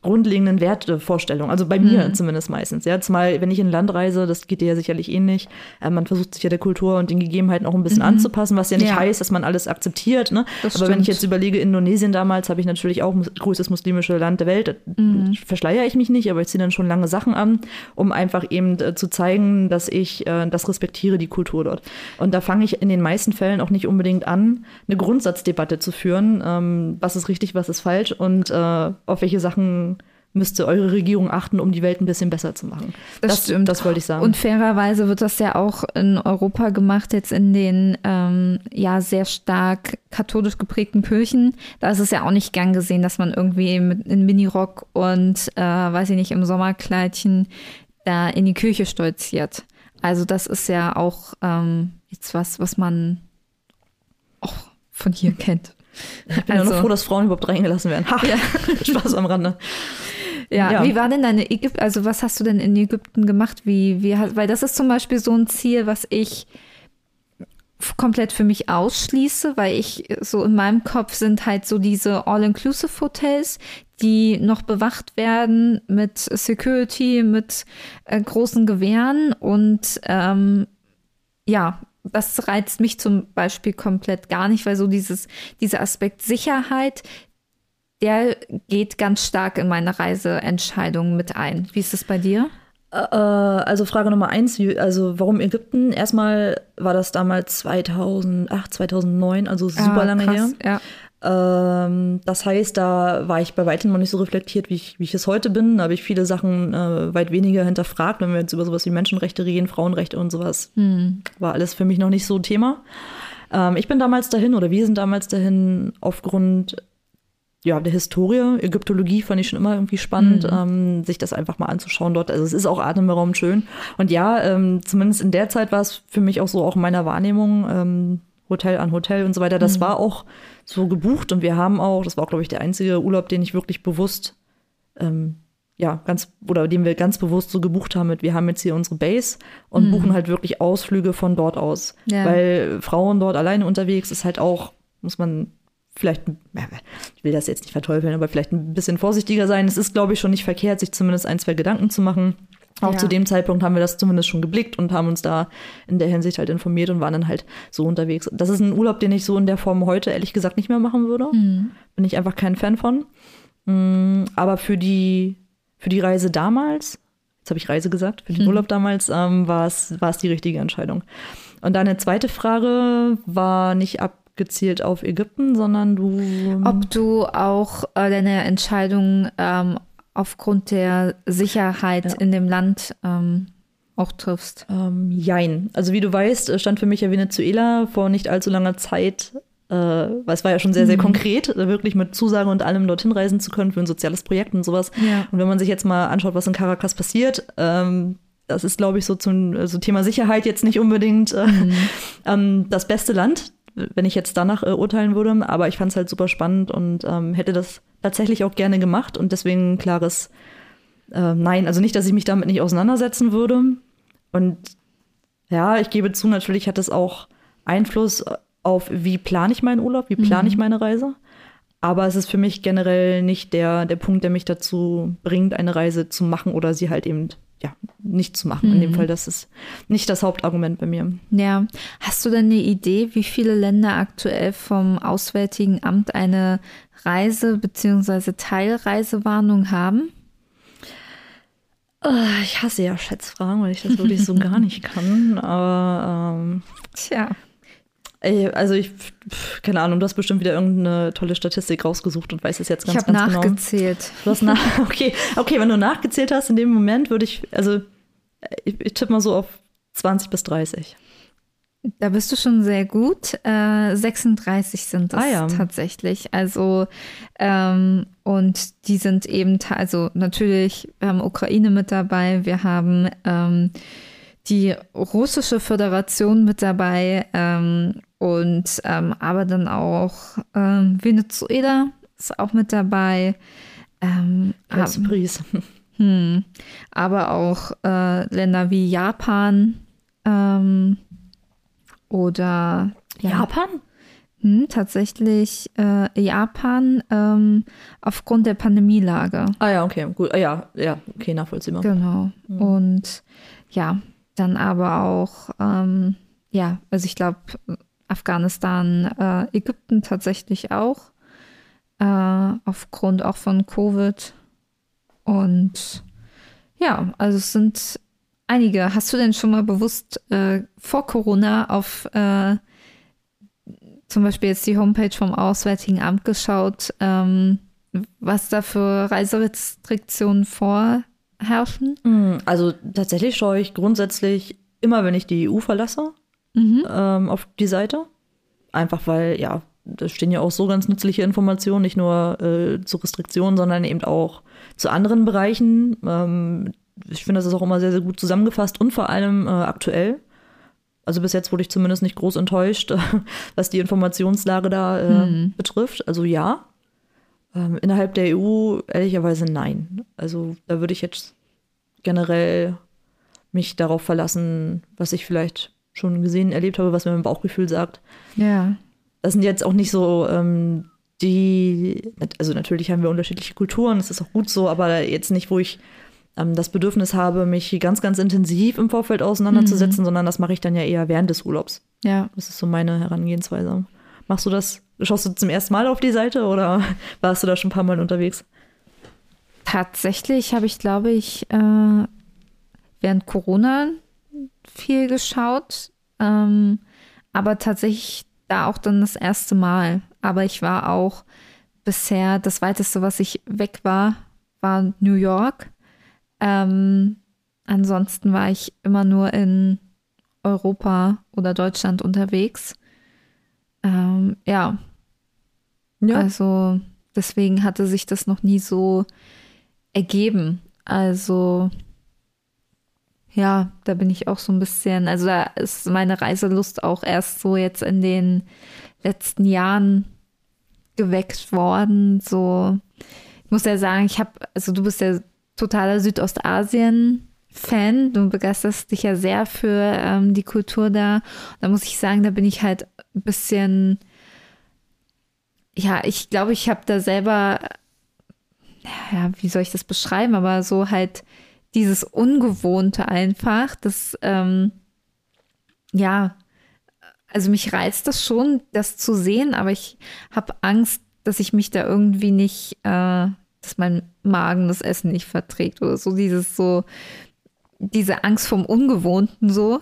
[SPEAKER 2] grundlegenden Wertevorstellungen. Also bei mir mhm. zumindest meistens. Ja, zumal, wenn ich in ein Land reise, das geht dir ja sicherlich ähnlich. Äh, man versucht sich ja der Kultur und den Gegebenheiten auch ein bisschen mhm. anzupassen, was ja nicht ja. heißt, dass man alles akzeptiert. Ne? Aber stimmt. wenn ich jetzt überlege, Indonesien damals habe ich natürlich auch größtes muslimische Land der Welt. Mhm. Verschleiere ich mich nicht, aber ich ziehe dann schon lange Sachen an, um einfach eben äh, zu zeigen, dass ich äh, das respektiere, die Kultur dort. Und da fange ich in den meisten Fällen auch nicht unbedingt an, eine Grundsatzdebatte zu führen. Ähm, was ist richtig, was ist falsch und äh, auf welche Sachen müsste eure Regierung achten, um die Welt ein bisschen besser zu machen.
[SPEAKER 1] Das, das stimmt. Das wollte ich sagen. Und fairerweise wird das ja auch in Europa gemacht, jetzt in den ähm, ja sehr stark katholisch geprägten Kirchen. Da ist es ja auch nicht gern gesehen, dass man irgendwie mit, in Minirock und, äh, weiß ich nicht, im Sommerkleidchen da in die Kirche stolziert. Also das ist ja auch ähm, jetzt was, was man auch von hier kennt.
[SPEAKER 2] Ich bin also, ja nur froh, dass Frauen überhaupt reingelassen werden. Ha, ja. Spaß am Rande.
[SPEAKER 1] Ja, ja, wie war denn deine Ägypten, also was hast du denn in Ägypten gemacht? Wie, wie, weil das ist zum Beispiel so ein Ziel, was ich komplett für mich ausschließe, weil ich so in meinem Kopf sind halt so diese All-Inclusive-Hotels, die noch bewacht werden mit Security, mit äh, großen Gewehren und ähm, ja, das reizt mich zum Beispiel komplett gar nicht, weil so dieses, dieser Aspekt Sicherheit, der geht ganz stark in meine Reiseentscheidungen mit ein. Wie ist es bei dir?
[SPEAKER 2] Äh, also Frage Nummer eins, also warum Ägypten? Erstmal war das damals 2008, 2009, also super ah, lange krass, her. Ja. Ähm, das heißt, da war ich bei weitem noch nicht so reflektiert, wie ich, wie ich es heute bin. Da habe ich viele Sachen äh, weit weniger hinterfragt, wenn wir jetzt über sowas wie Menschenrechte reden, Frauenrechte und sowas. Hm. War alles für mich noch nicht so Thema. Ähm, ich bin damals dahin oder wir sind damals dahin aufgrund ja, der Historie, Ägyptologie fand ich schon immer irgendwie spannend, mhm. ähm, sich das einfach mal anzuschauen dort. Also es ist auch atemberaubend schön. Und ja, ähm, zumindest in der Zeit war es für mich auch so, auch in meiner Wahrnehmung, ähm, Hotel an Hotel und so weiter, das mhm. war auch so gebucht und wir haben auch, das war auch, glaube ich, der einzige Urlaub, den ich wirklich bewusst, ähm, ja, ganz, oder den wir ganz bewusst so gebucht haben mit, wir haben jetzt hier unsere Base und mhm. buchen halt wirklich Ausflüge von dort aus. Ja. Weil Frauen dort alleine unterwegs ist halt auch, muss man vielleicht, ich will das jetzt nicht verteufeln, aber vielleicht ein bisschen vorsichtiger sein. Es ist, glaube ich, schon nicht verkehrt, sich zumindest ein, zwei Gedanken zu machen. Auch ja. zu dem Zeitpunkt haben wir das zumindest schon geblickt und haben uns da in der Hinsicht halt informiert und waren dann halt so unterwegs. Das ist ein Urlaub, den ich so in der Form heute ehrlich gesagt nicht mehr machen würde. Mhm. Bin ich einfach kein Fan von. Mm, aber für die, für die Reise damals, jetzt habe ich Reise gesagt, für den mhm. Urlaub damals ähm, war es die richtige Entscheidung. Und deine zweite Frage war nicht ab gezielt auf Ägypten, sondern du.
[SPEAKER 1] Ob du auch äh, deine Entscheidung ähm, aufgrund der Sicherheit ja. in dem Land ähm, auch triffst.
[SPEAKER 2] Ähm, jein. Also wie du weißt, stand für mich ja Venezuela vor nicht allzu langer Zeit, äh, weil es war ja schon sehr, sehr mhm. konkret, wirklich mit Zusagen und allem dorthin reisen zu können für ein soziales Projekt und sowas. Ja. Und wenn man sich jetzt mal anschaut, was in Caracas passiert, ähm, das ist, glaube ich, so zum so Thema Sicherheit jetzt nicht unbedingt äh, mhm. ähm, das beste Land wenn ich jetzt danach äh, urteilen würde. Aber ich fand es halt super spannend und ähm, hätte das tatsächlich auch gerne gemacht und deswegen ein klares äh, Nein. Also nicht, dass ich mich damit nicht auseinandersetzen würde. Und ja, ich gebe zu, natürlich hat es auch Einfluss auf, wie plane ich meinen Urlaub, wie plane mhm. ich meine Reise. Aber es ist für mich generell nicht der, der Punkt, der mich dazu bringt, eine Reise zu machen oder sie halt eben ja, nicht zu machen. Mhm. In dem mhm. Fall, das ist nicht das Hauptargument bei mir.
[SPEAKER 1] Ja. Hast du denn eine Idee, wie viele Länder aktuell vom Auswärtigen Amt eine Reise- bzw. Teilreisewarnung haben?
[SPEAKER 2] Ah, ich hasse ja Schätzfragen, weil ich das wirklich so gar nicht kann. Aber ähm,
[SPEAKER 1] tja.
[SPEAKER 2] Also ich, keine Ahnung, du hast bestimmt wieder irgendeine tolle Statistik rausgesucht und weißt es jetzt ganz,
[SPEAKER 1] ich
[SPEAKER 2] ganz
[SPEAKER 1] genau. Ich habe nachgezählt.
[SPEAKER 2] Du hast nach, okay, okay, wenn du nachgezählt hast, in dem Moment würde ich, also ich, ich tippe mal so auf 20 bis 30.
[SPEAKER 1] Da bist du schon sehr gut. Äh, 36 sind das ah, ja. tatsächlich. Also, ähm, und die sind eben, also natürlich, wir haben Ukraine mit dabei, wir haben ähm, die russische Föderation mit dabei ähm, und ähm, aber dann auch ähm, Venezuela ist auch mit dabei. Ähm,
[SPEAKER 2] ab,
[SPEAKER 1] hm, aber auch äh, Länder wie Japan ähm, oder
[SPEAKER 2] ja, Japan?
[SPEAKER 1] Hm, tatsächlich äh, Japan ähm, aufgrund der Pandemielage.
[SPEAKER 2] Ah ja, okay, gut. Ah, ja, ja, okay, nachvollziehbar.
[SPEAKER 1] Genau. Mhm. Und ja, dann aber auch, ähm, ja, also ich glaube, Afghanistan, äh, Ägypten tatsächlich auch, äh, aufgrund auch von Covid. Und ja, also es sind einige. Hast du denn schon mal bewusst äh, vor Corona auf äh, zum Beispiel jetzt die Homepage vom Auswärtigen Amt geschaut, ähm, was da für Reiserestriktionen vor herrschen?
[SPEAKER 2] Mm, also tatsächlich schaue ich grundsätzlich immer, wenn ich die EU verlasse, mhm. ähm, auf die Seite. Einfach weil, ja, da stehen ja auch so ganz nützliche Informationen, nicht nur äh, zu Restriktionen, sondern eben auch zu anderen Bereichen. Ähm, ich finde, das ist auch immer sehr, sehr gut zusammengefasst und vor allem äh, aktuell. Also bis jetzt wurde ich zumindest nicht groß enttäuscht, was die Informationslage da äh, mhm. betrifft. Also ja, ähm, innerhalb der EU ehrlicherweise nein. Also da würde ich jetzt generell mich darauf verlassen, was ich vielleicht schon gesehen, erlebt habe, was mir mein Bauchgefühl sagt.
[SPEAKER 1] Ja.
[SPEAKER 2] Das sind jetzt auch nicht so ähm, die, also natürlich haben wir unterschiedliche Kulturen, das ist auch gut so, aber jetzt nicht, wo ich ähm, das Bedürfnis habe, mich ganz, ganz intensiv im Vorfeld auseinanderzusetzen, mhm. sondern das mache ich dann ja eher während des Urlaubs.
[SPEAKER 1] Ja.
[SPEAKER 2] Das ist so meine Herangehensweise. Machst du das, schaust du zum ersten Mal auf die Seite oder warst du da schon ein paar Mal unterwegs?
[SPEAKER 1] Tatsächlich habe ich, glaube ich, äh, während Corona viel geschaut, ähm, aber tatsächlich da auch dann das erste Mal. Aber ich war auch bisher, das weiteste, was ich weg war, war New York. Ähm, ansonsten war ich immer nur in Europa oder Deutschland unterwegs. Ähm, ja. ja. Also deswegen hatte sich das noch nie so ergeben. Also ja, da bin ich auch so ein bisschen, also da ist meine Reiselust auch erst so jetzt in den letzten Jahren geweckt worden. So, ich muss ja sagen, ich habe, also du bist ja totaler Südostasien-Fan. Du begeisterst dich ja sehr für ähm, die Kultur da. Da muss ich sagen, da bin ich halt ein bisschen, ja, ich glaube, ich habe da selber, ja, wie soll ich das beschreiben, aber so halt dieses Ungewohnte einfach, das, ähm, ja, also mich reizt das schon, das zu sehen, aber ich habe Angst, dass ich mich da irgendwie nicht, äh, dass mein Magen das Essen nicht verträgt oder so dieses so, diese Angst vom Ungewohnten so.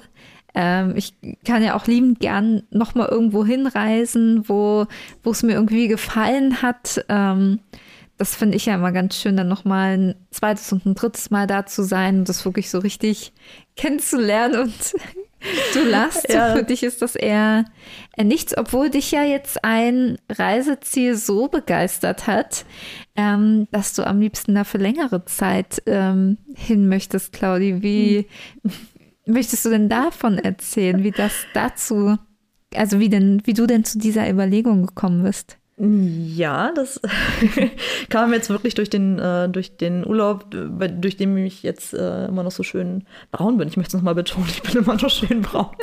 [SPEAKER 1] Ähm, ich kann ja auch liebend gern nochmal irgendwo hinreisen, wo, es mir irgendwie gefallen hat. Ähm, das finde ich ja immer ganz schön, dann nochmal ein zweites und ein drittes Mal da zu sein und das wirklich so richtig kennenzulernen und du lachst. Ja. Für dich ist das eher nichts, obwohl dich ja jetzt ein Reiseziel so begeistert hat, ähm, dass du am liebsten da für längere Zeit ähm, hin möchtest, Claudi. Wie hm. möchtest du denn davon erzählen, wie das dazu, also wie denn, wie du denn zu dieser Überlegung gekommen bist?
[SPEAKER 2] Ja, das kam jetzt wirklich durch den, äh, durch den Urlaub, durch den ich jetzt äh, immer noch so schön braun bin. Ich möchte es nochmal betonen, ich bin immer noch schön braun.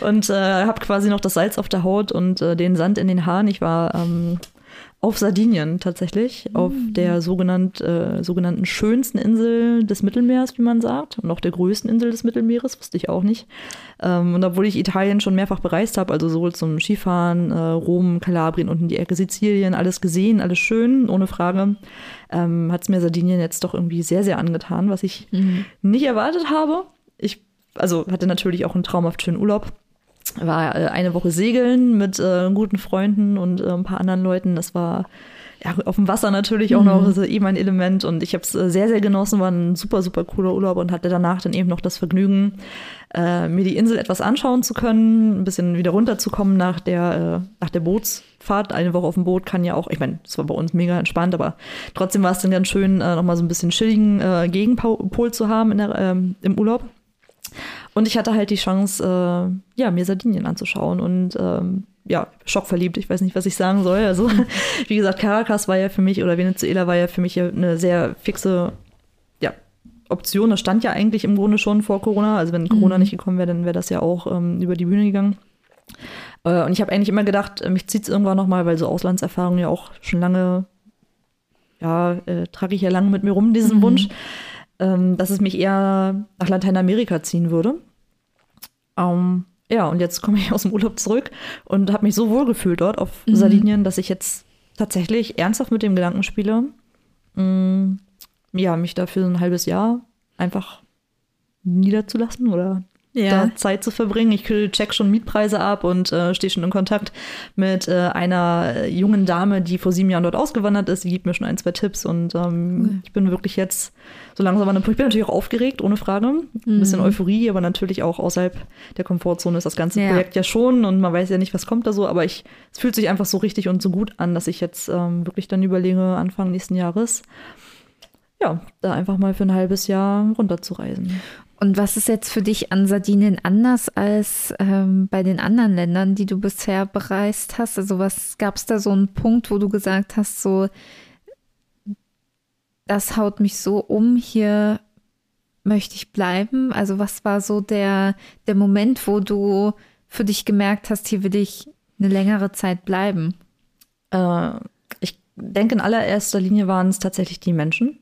[SPEAKER 2] Und äh, habe quasi noch das Salz auf der Haut und äh, den Sand in den Haaren. Ich war ähm, auf Sardinien tatsächlich, mhm. auf der sogenannt, äh, sogenannten schönsten Insel des Mittelmeers, wie man sagt, und auch der größten Insel des Mittelmeeres, wusste ich auch nicht. Ähm, und obwohl ich Italien schon mehrfach bereist habe, also sowohl zum Skifahren, äh, Rom, Kalabrien und in die Ecke Sizilien, alles gesehen, alles schön, ohne Frage, ähm, hat es mir Sardinien jetzt doch irgendwie sehr, sehr angetan, was ich mhm. nicht erwartet habe. Ich also hatte natürlich auch einen traumhaft schönen Urlaub war äh, eine Woche segeln mit äh, guten Freunden und äh, ein paar anderen Leuten. Das war ja, auf dem Wasser natürlich auch mhm. noch also eben ein Element und ich habe es äh, sehr, sehr genossen, war ein super, super cooler Urlaub und hatte danach dann eben noch das Vergnügen, äh, mir die Insel etwas anschauen zu können, ein bisschen wieder runterzukommen nach der, äh, nach der Bootsfahrt. Eine Woche auf dem Boot kann ja auch, ich meine, es war bei uns mega entspannt, aber trotzdem war es dann ganz schön, äh, nochmal so ein bisschen chilligen äh, Gegenpol zu haben der, ähm, im Urlaub. Und ich hatte halt die Chance, äh, ja, mir Sardinien anzuschauen und ähm, ja, schockverliebt. Ich weiß nicht, was ich sagen soll. Also, wie gesagt, Caracas war ja für mich oder Venezuela war ja für mich eine sehr fixe ja, Option. Das stand ja eigentlich im Grunde schon vor Corona. Also, wenn Corona mhm. nicht gekommen wäre, dann wäre das ja auch ähm, über die Bühne gegangen. Äh, und ich habe eigentlich immer gedacht, äh, mich zieht es irgendwann nochmal, weil so Auslandserfahrungen ja auch schon lange, ja, äh, trage ich ja lange mit mir rum, diesen mhm. Wunsch ähm, dass es mich eher nach Lateinamerika ziehen würde. Ähm, ja, und jetzt komme ich aus dem Urlaub zurück und habe mich so wohl gefühlt dort auf mhm. Sardinien, dass ich jetzt tatsächlich ernsthaft mit dem Gedanken spiele, mh, mm, ja, mich dafür ein halbes Jahr einfach niederzulassen oder ja. da Zeit zu verbringen. Ich check schon Mietpreise ab und äh, stehe schon in Kontakt mit äh, einer jungen Dame, die vor sieben Jahren dort ausgewandert ist. Die gibt mir schon ein, zwei Tipps und ähm, cool. ich bin wirklich jetzt so langsam an einem Punkt. Ich bin natürlich auch aufgeregt, ohne Frage. Ein mhm. bisschen Euphorie, aber natürlich auch außerhalb der Komfortzone ist das ganze ja. Projekt ja schon und man weiß ja nicht, was kommt da so, aber ich, es fühlt sich einfach so richtig und so gut an, dass ich jetzt ähm, wirklich dann überlege, Anfang nächsten Jahres, ja, da einfach mal für ein halbes Jahr runterzureisen.
[SPEAKER 1] Und was ist jetzt für dich an Sardinien anders als ähm, bei den anderen Ländern, die du bisher bereist hast? Also was gab es da so einen Punkt, wo du gesagt hast, so das haut mich so um, hier möchte ich bleiben? Also was war so der, der Moment, wo du für dich gemerkt hast, hier will ich eine längere Zeit bleiben?
[SPEAKER 2] Äh, ich denke, in allererster Linie waren es tatsächlich die Menschen.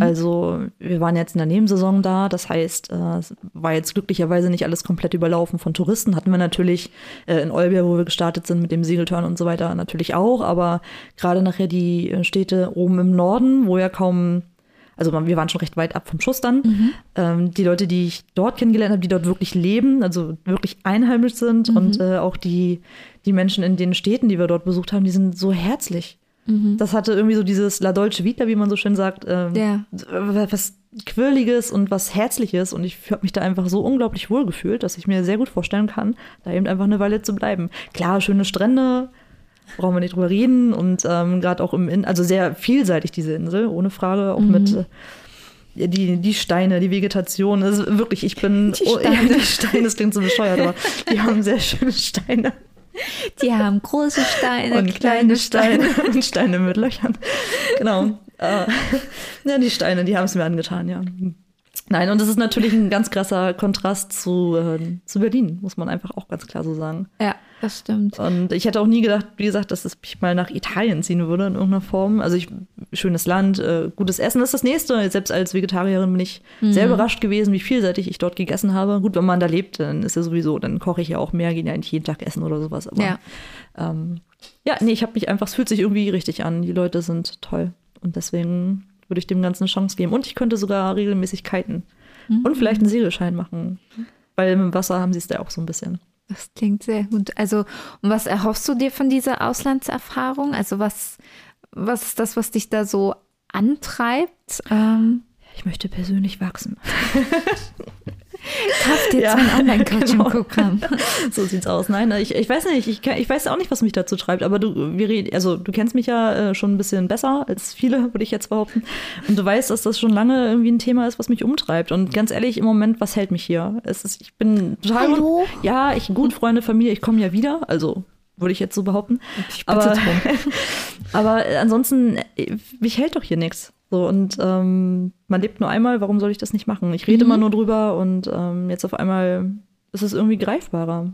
[SPEAKER 2] Also wir waren jetzt in der Nebensaison da, das heißt, äh, es war jetzt glücklicherweise nicht alles komplett überlaufen von Touristen. Hatten wir natürlich äh, in Olbia, wo wir gestartet sind mit dem Segeltörn und so weiter, natürlich auch, aber gerade nachher die äh, Städte oben im Norden, wo ja kaum, also wir waren schon recht weit ab vom Schuss dann. Ähm, die Leute, die ich dort kennengelernt habe, die dort wirklich leben, also wirklich einheimisch sind und äh, auch die, die Menschen in den Städten, die wir dort besucht haben, die sind so herzlich. Das hatte irgendwie so dieses La Dolce Vita, wie man so schön sagt, ähm,
[SPEAKER 1] Ja.
[SPEAKER 2] was Quirliges und was Herzliches. Und ich habe mich da einfach so unglaublich wohl gefühlt, dass ich mir sehr gut vorstellen kann, da eben einfach eine Weile zu bleiben. Klar, schöne Strände, brauchen wir nicht drüber reden. Und ähm, gerade auch im In also sehr vielseitig diese Insel, ohne Frage, auch mit äh, die, die Steine, die Vegetation. Ist wirklich, ich bin.
[SPEAKER 1] Die
[SPEAKER 2] oh, ja,
[SPEAKER 1] Steine.
[SPEAKER 2] die Steine, das klingt so bescheuert, aber die haben sehr schöne Steine.
[SPEAKER 1] Die haben große Steine,
[SPEAKER 2] und kleine Steine und Steine mit Löchern. Genau. Äh, ja, die Steine, die haben es mir angetan, ja. Nein, und das ist natürlich ein ganz krasser Kontrast zu, äh, zu Berlin, muss man einfach auch ganz klar so sagen.
[SPEAKER 1] Ja, das stimmt.
[SPEAKER 2] Und ich hätte auch nie gedacht, wie gesagt, dass es mich mal nach Italien ziehen würde in irgendeiner Form. Also ich, schönes Land, äh, gutes Essen, das ist das Nächste. Selbst als Vegetarierin bin ich sehr überrascht gewesen, wie vielseitig ich dort gegessen habe. Gut, wenn man da lebt, dann ist ja sowieso, dann koche ich ja auch mehr, gehe ja nicht jeden Tag essen oder sowas. Aber
[SPEAKER 1] Ja.
[SPEAKER 2] ähm, ja, nee, ich habe mich einfach, es fühlt sich irgendwie richtig an. Die Leute sind toll. Und deswegen würde ich dem Ganzen eine Chance geben. Und ich könnte sogar regelmäßig kiten. Und vielleicht einen Segelschein machen. Weil im Wasser haben sie es da auch so ein bisschen.
[SPEAKER 1] Das klingt sehr gut. Also, und was erhoffst du dir von dieser Auslandserfahrung? Also, was, was ist das, was dich da so antreibt? Ähm,
[SPEAKER 2] Ich möchte persönlich wachsen.
[SPEAKER 1] kauft jetzt
[SPEAKER 2] Ja,
[SPEAKER 1] ein Online-Coaching-Programm.
[SPEAKER 2] So sieht's aus. Nein, ich, ich weiß nicht, ich, ich weiß auch nicht, was mich dazu treibt, aber du, wir also du kennst mich ja äh, schon ein bisschen besser als viele, würde ich jetzt behaupten. Und du weißt, dass das schon lange irgendwie ein Thema ist, was mich umtreibt. Und ganz ehrlich, im Moment, was hält mich hier? Es ist, ich bin total.
[SPEAKER 1] Hallo?
[SPEAKER 2] Ja, ich gut, Freunde, Familie, ich komme ja wieder. Also würde ich jetzt so behaupten.
[SPEAKER 1] Ich bitte
[SPEAKER 2] aber,
[SPEAKER 1] drum.
[SPEAKER 2] aber ansonsten, äh, mich hält doch hier nichts. So, und ähm, man lebt nur einmal, warum soll ich das nicht machen? Ich rede immer nur drüber und ähm, jetzt auf einmal ist es irgendwie greifbarer.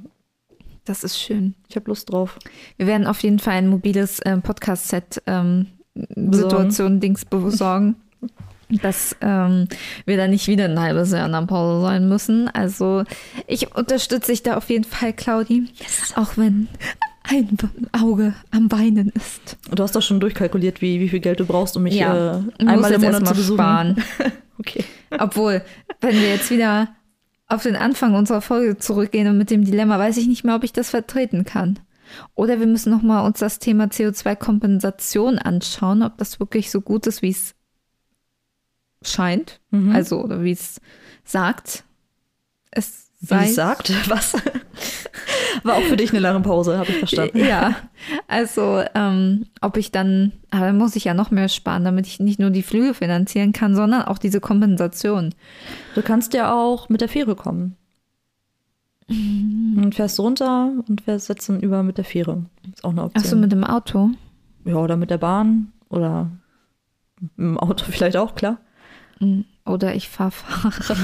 [SPEAKER 1] Das ist schön.
[SPEAKER 2] Ich habe Lust drauf.
[SPEAKER 1] Wir werden auf jeden Fall ein mobiles ähm, Podcast-Set ähm, Situation Dings besorgen. Dass ähm, wir da nicht wieder ein halbes Jahr in der Pause sein müssen. Also ich unterstütze dich da auf jeden Fall, Claudi. Auch wenn ein Auge am Weinen ist.
[SPEAKER 2] Du hast doch schon durchkalkuliert, wie, wie viel Geld du brauchst, um mich
[SPEAKER 1] Ja.
[SPEAKER 2] äh, einmal im Monat zu besuchen.
[SPEAKER 1] sparen.
[SPEAKER 2] Okay.
[SPEAKER 1] Obwohl, wenn wir jetzt wieder auf den Anfang unserer Folge zurückgehen und mit dem Dilemma, weiß ich nicht mehr, ob ich das vertreten kann. Oder wir müssen noch mal uns das Thema CO2-Kompensation anschauen, ob das wirklich so gut ist, wie es scheint.
[SPEAKER 2] Mhm.
[SPEAKER 1] Also, oder wie es sagt. Es
[SPEAKER 2] Es sagt, was? War auch für dich eine lange Pause, habe ich verstanden.
[SPEAKER 1] Ja, also ähm, ob ich dann, aber dann muss ich ja noch mehr sparen, damit ich nicht nur die Flüge finanzieren kann, sondern auch diese Kompensation.
[SPEAKER 2] Du kannst ja auch mit der Fähre kommen.
[SPEAKER 1] Mhm.
[SPEAKER 2] Und fährst runter und fährst jetzt dann über mit der Fähre. Ist auch eine Option.
[SPEAKER 1] Achso, mit dem Auto.
[SPEAKER 2] ja, oder mit der Bahn oder im Auto vielleicht auch, klar.
[SPEAKER 1] Oder ich fahre Fahrrad.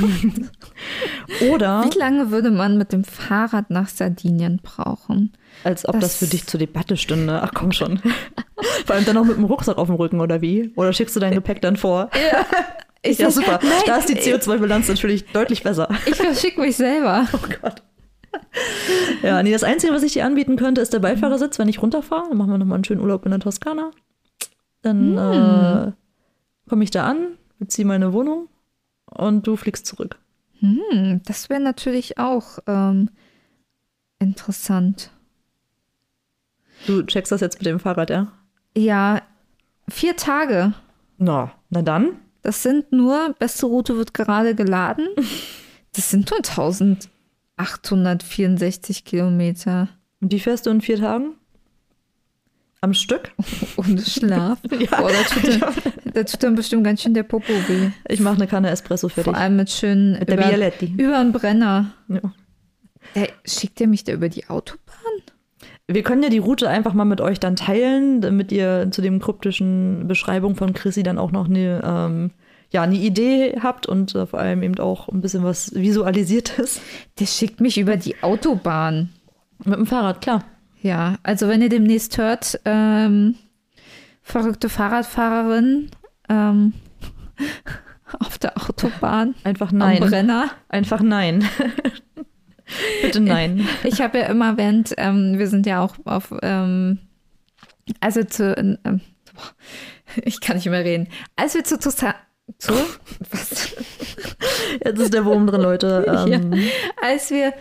[SPEAKER 2] Oder
[SPEAKER 1] Wie lange würde man mit dem Fahrrad nach Sardinien brauchen?
[SPEAKER 2] als ob das,
[SPEAKER 1] Das-
[SPEAKER 2] für dich zur Debatte stünde. Ach komm schon. Vor allem dann noch mit dem Rucksack auf dem Rücken oder wie? Oder schickst du dein Gepäck dann vor?
[SPEAKER 1] Ich
[SPEAKER 2] ja, super.
[SPEAKER 1] Nein,
[SPEAKER 2] da ist die CO2-Bilanz natürlich deutlich besser.
[SPEAKER 1] Ich verschicke mich selber.
[SPEAKER 2] Oh Gott. Ja, nee, das Einzige, was ich dir anbieten könnte, ist der Beifahrersitz, wenn ich runterfahre. Dann machen wir nochmal einen schönen Urlaub in der Toskana. Dann äh, komme ich da an, beziehe meine Wohnung und du fliegst zurück.
[SPEAKER 1] Hm, das wäre natürlich auch ähm, interessant.
[SPEAKER 2] Du checkst das jetzt mit dem Fahrrad, ja?
[SPEAKER 1] Ja, vier Tage.
[SPEAKER 2] Na, na dann.
[SPEAKER 1] Das sind nur, beste Route wird gerade geladen. Das sind nur 1864 Kilometer.
[SPEAKER 2] Und die fährst du in vier Tagen? Am Stück?
[SPEAKER 1] Ohne Schlaf.
[SPEAKER 2] Ja.
[SPEAKER 1] Boah, da tut, dann, da tut dann bestimmt ganz schön der Popo weh.
[SPEAKER 2] Ich mache eine Kanne Espresso für
[SPEAKER 1] Vor
[SPEAKER 2] dich.
[SPEAKER 1] allem mit schönen
[SPEAKER 2] Mit der
[SPEAKER 1] über,
[SPEAKER 2] Bialetti.
[SPEAKER 1] über einen Brenner.
[SPEAKER 2] Ja.
[SPEAKER 1] Hey, schickt ihr mich da über die Autobahn?
[SPEAKER 2] Wir können ja die Route einfach mal mit euch dann teilen, damit ihr zu dem kryptischen Beschreibung von Chrissy dann auch noch eine, ähm, ja, eine Idee habt und äh, vor allem eben auch ein bisschen was Visualisiertes.
[SPEAKER 1] Der schickt mich über die Autobahn.
[SPEAKER 2] Mit dem Fahrrad, klar.
[SPEAKER 1] Ja, also wenn ihr demnächst hört, ähm, verrückte Fahrradfahrerin, ähm, auf der Autobahn.
[SPEAKER 2] Einfach nein.
[SPEAKER 1] Am Brenner.
[SPEAKER 2] Einfach nein. Bitte nein.
[SPEAKER 1] Ich habe ja immer während, ähm, wir sind ja auch auf, ähm, also zu, ähm, ich kann nicht mehr reden. Als wir zu Toskana, zu, was?
[SPEAKER 2] Jetzt ist der Wurm drin, Leute. Ähm,
[SPEAKER 1] Ja. Als wir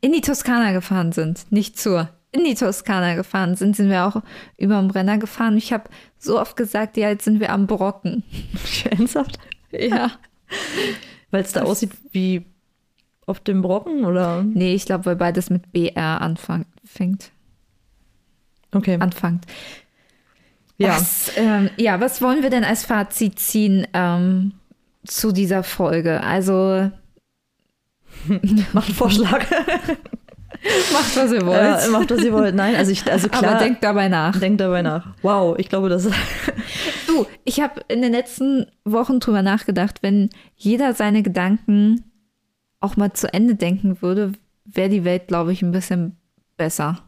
[SPEAKER 1] in die Toskana gefahren sind, nicht zur, in die Toskana gefahren sind, sind wir auch über den Brenner gefahren. Ich habe so oft gesagt, ja, jetzt sind wir am Brocken.
[SPEAKER 2] ernsthaft?
[SPEAKER 1] Ja.
[SPEAKER 2] Weil es da aussieht wie auf dem Brocken, oder?
[SPEAKER 1] Nee, ich glaube, weil beides mit BR anfängt.
[SPEAKER 2] Okay.
[SPEAKER 1] anfängt.
[SPEAKER 2] Ja.
[SPEAKER 1] Was, ähm, ja, was wollen wir denn als Fazit ziehen ähm, zu dieser Folge? Also
[SPEAKER 2] Macht einen Vorschlag.
[SPEAKER 1] macht, was ihr wollt.
[SPEAKER 2] Ja, macht, was ihr wollt. Nein, also, ich, also klar.
[SPEAKER 1] Aber denkt dabei nach.
[SPEAKER 2] denkt dabei nach. Wow, ich glaube, das
[SPEAKER 1] Du, ich habe in den letzten Wochen drüber nachgedacht, wenn jeder seine Gedanken auch mal zu Ende denken würde, wäre die Welt, glaube ich, ein bisschen besser.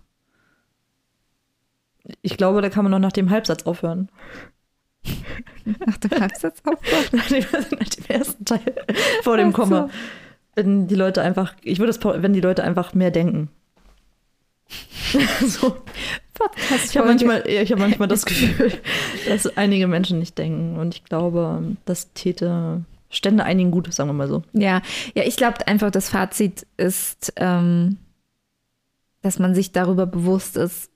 [SPEAKER 2] Ich glaube, da kann man noch nach dem Halbsatz aufhören.
[SPEAKER 1] Nach dem Halbsatz auch.
[SPEAKER 2] Nach dem, ersten Teil vor dem
[SPEAKER 1] Ach so.
[SPEAKER 2] Wenn die Leute einfach, ich würde es, wenn die Leute einfach mehr denken. so. Ich habe manchmal, ich habe manchmal das Gefühl, dass einige Menschen nicht denken. Und ich glaube, das täte, stände einigen gut, sagen wir mal so.
[SPEAKER 1] Ja, ja, ich glaube einfach, das Fazit ist, ähm, dass man sich darüber bewusst ist,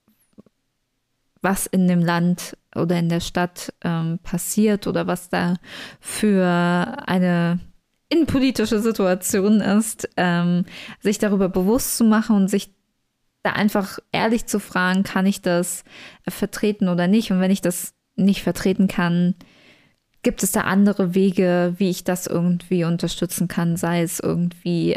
[SPEAKER 1] was in dem Land oder in der Stadt ähm, passiert oder was da für eine innenpolitische Situation ist, ähm, sich darüber bewusst zu machen und sich da einfach ehrlich zu fragen, kann ich das vertreten oder nicht? Und wenn ich das nicht vertreten kann, gibt es da andere Wege, wie ich das irgendwie unterstützen kann, sei es irgendwie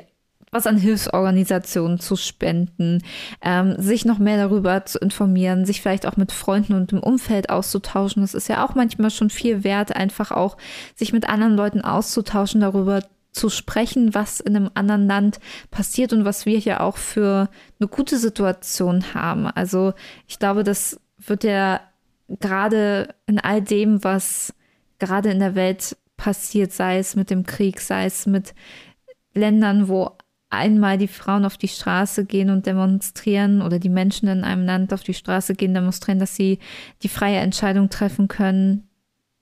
[SPEAKER 1] was an Hilfsorganisationen zu spenden, ähm, sich noch mehr darüber zu informieren, sich vielleicht auch mit Freunden und im Umfeld auszutauschen. Das ist ja auch manchmal schon viel wert, einfach auch sich mit anderen Leuten auszutauschen, darüber zu sprechen, was in einem anderen Land passiert und was wir hier auch für eine gute Situation haben. Also ich glaube, das wird ja gerade in all dem, was gerade in der Welt passiert, sei es mit dem Krieg, sei es mit Ländern, wo einmal die Frauen auf die Straße gehen und demonstrieren oder die Menschen in einem Land auf die Straße gehen, demonstrieren, dass sie die freie Entscheidung treffen können,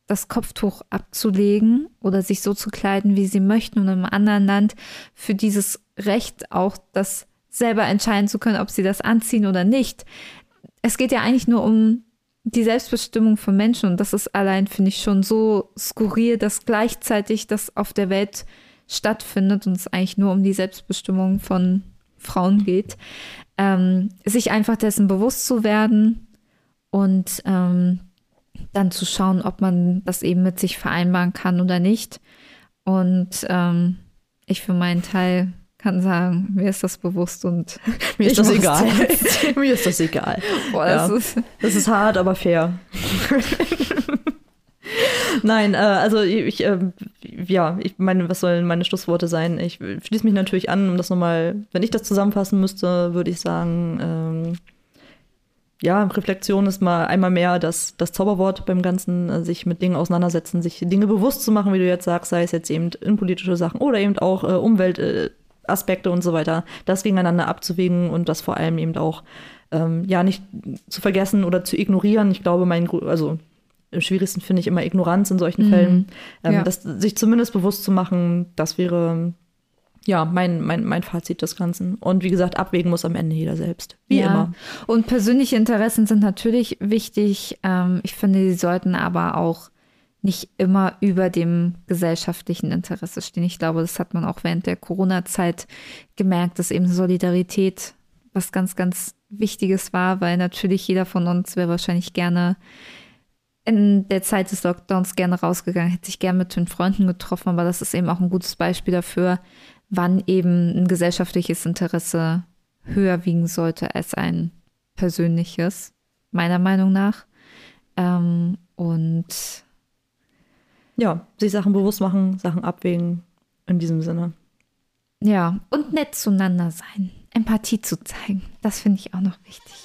[SPEAKER 1] das Kopftuch abzulegen oder sich so zu kleiden, wie sie möchten und im anderen Land für dieses Recht auch das selber entscheiden zu können, ob sie das anziehen oder nicht. Es geht ja eigentlich nur um die Selbstbestimmung von Menschen und das ist allein, finde ich, schon so skurril, dass gleichzeitig das auf der Welt stattfindet und es eigentlich nur um die Selbstbestimmung von Frauen geht, ähm, sich einfach dessen bewusst zu werden und ähm, dann zu schauen, ob man das eben mit sich vereinbaren kann oder nicht. Und ähm, ich für meinen Teil kann sagen, mir ist das bewusst und
[SPEAKER 2] Mir ist das egal. Mir ist das egal.
[SPEAKER 1] boah, das
[SPEAKER 2] Ja.
[SPEAKER 1] ist
[SPEAKER 2] Das ist hart, aber fair. Nein, äh, also ich, äh, ja, ich meine, was sollen meine Schlussworte sein? Ich schließe mich natürlich an, um das nochmal, wenn ich das zusammenfassen müsste, würde ich sagen, ähm, ja, Reflexion ist mal einmal mehr das, das Zauberwort beim Ganzen, äh, sich mit Dingen auseinandersetzen, sich Dinge bewusst zu machen, wie du jetzt sagst, sei es jetzt eben innenpolitische Sachen oder eben auch äh, Umweltaspekte äh, und so weiter, das gegeneinander abzuwägen und das vor allem eben auch ähm, ja nicht zu vergessen oder zu ignorieren. Ich glaube, mein, also am schwierigsten finde ich immer Ignoranz in solchen
[SPEAKER 1] Mhm.
[SPEAKER 2] Fällen. Ähm,
[SPEAKER 1] Ja.
[SPEAKER 2] das, sich zumindest bewusst zu machen, das wäre ja mein, mein, mein Fazit des Ganzen. Und wie gesagt, abwägen muss am Ende jeder selbst. Wie
[SPEAKER 1] ja.
[SPEAKER 2] immer.
[SPEAKER 1] Und persönliche Interessen sind natürlich wichtig. Ähm, ich finde, sie sollten aber auch nicht immer über dem gesellschaftlichen Interesse stehen. Ich glaube, das hat man auch während der Corona-Zeit gemerkt, dass eben Solidarität was ganz, ganz Wichtiges war, weil natürlich jeder von uns wäre wahrscheinlich gerne in der Zeit des Lockdowns gerne rausgegangen, hätte sich gerne mit den Freunden getroffen, aber das ist eben auch ein gutes Beispiel dafür, wann eben ein gesellschaftliches Interesse höher wiegen sollte als ein persönliches, meiner Meinung nach. Ähm, und
[SPEAKER 2] Ja, sich Sachen bewusst machen, Sachen abwägen. In diesem Sinne.
[SPEAKER 1] ja, und nett zueinander sein, Empathie zu zeigen, das finde ich auch noch wichtig.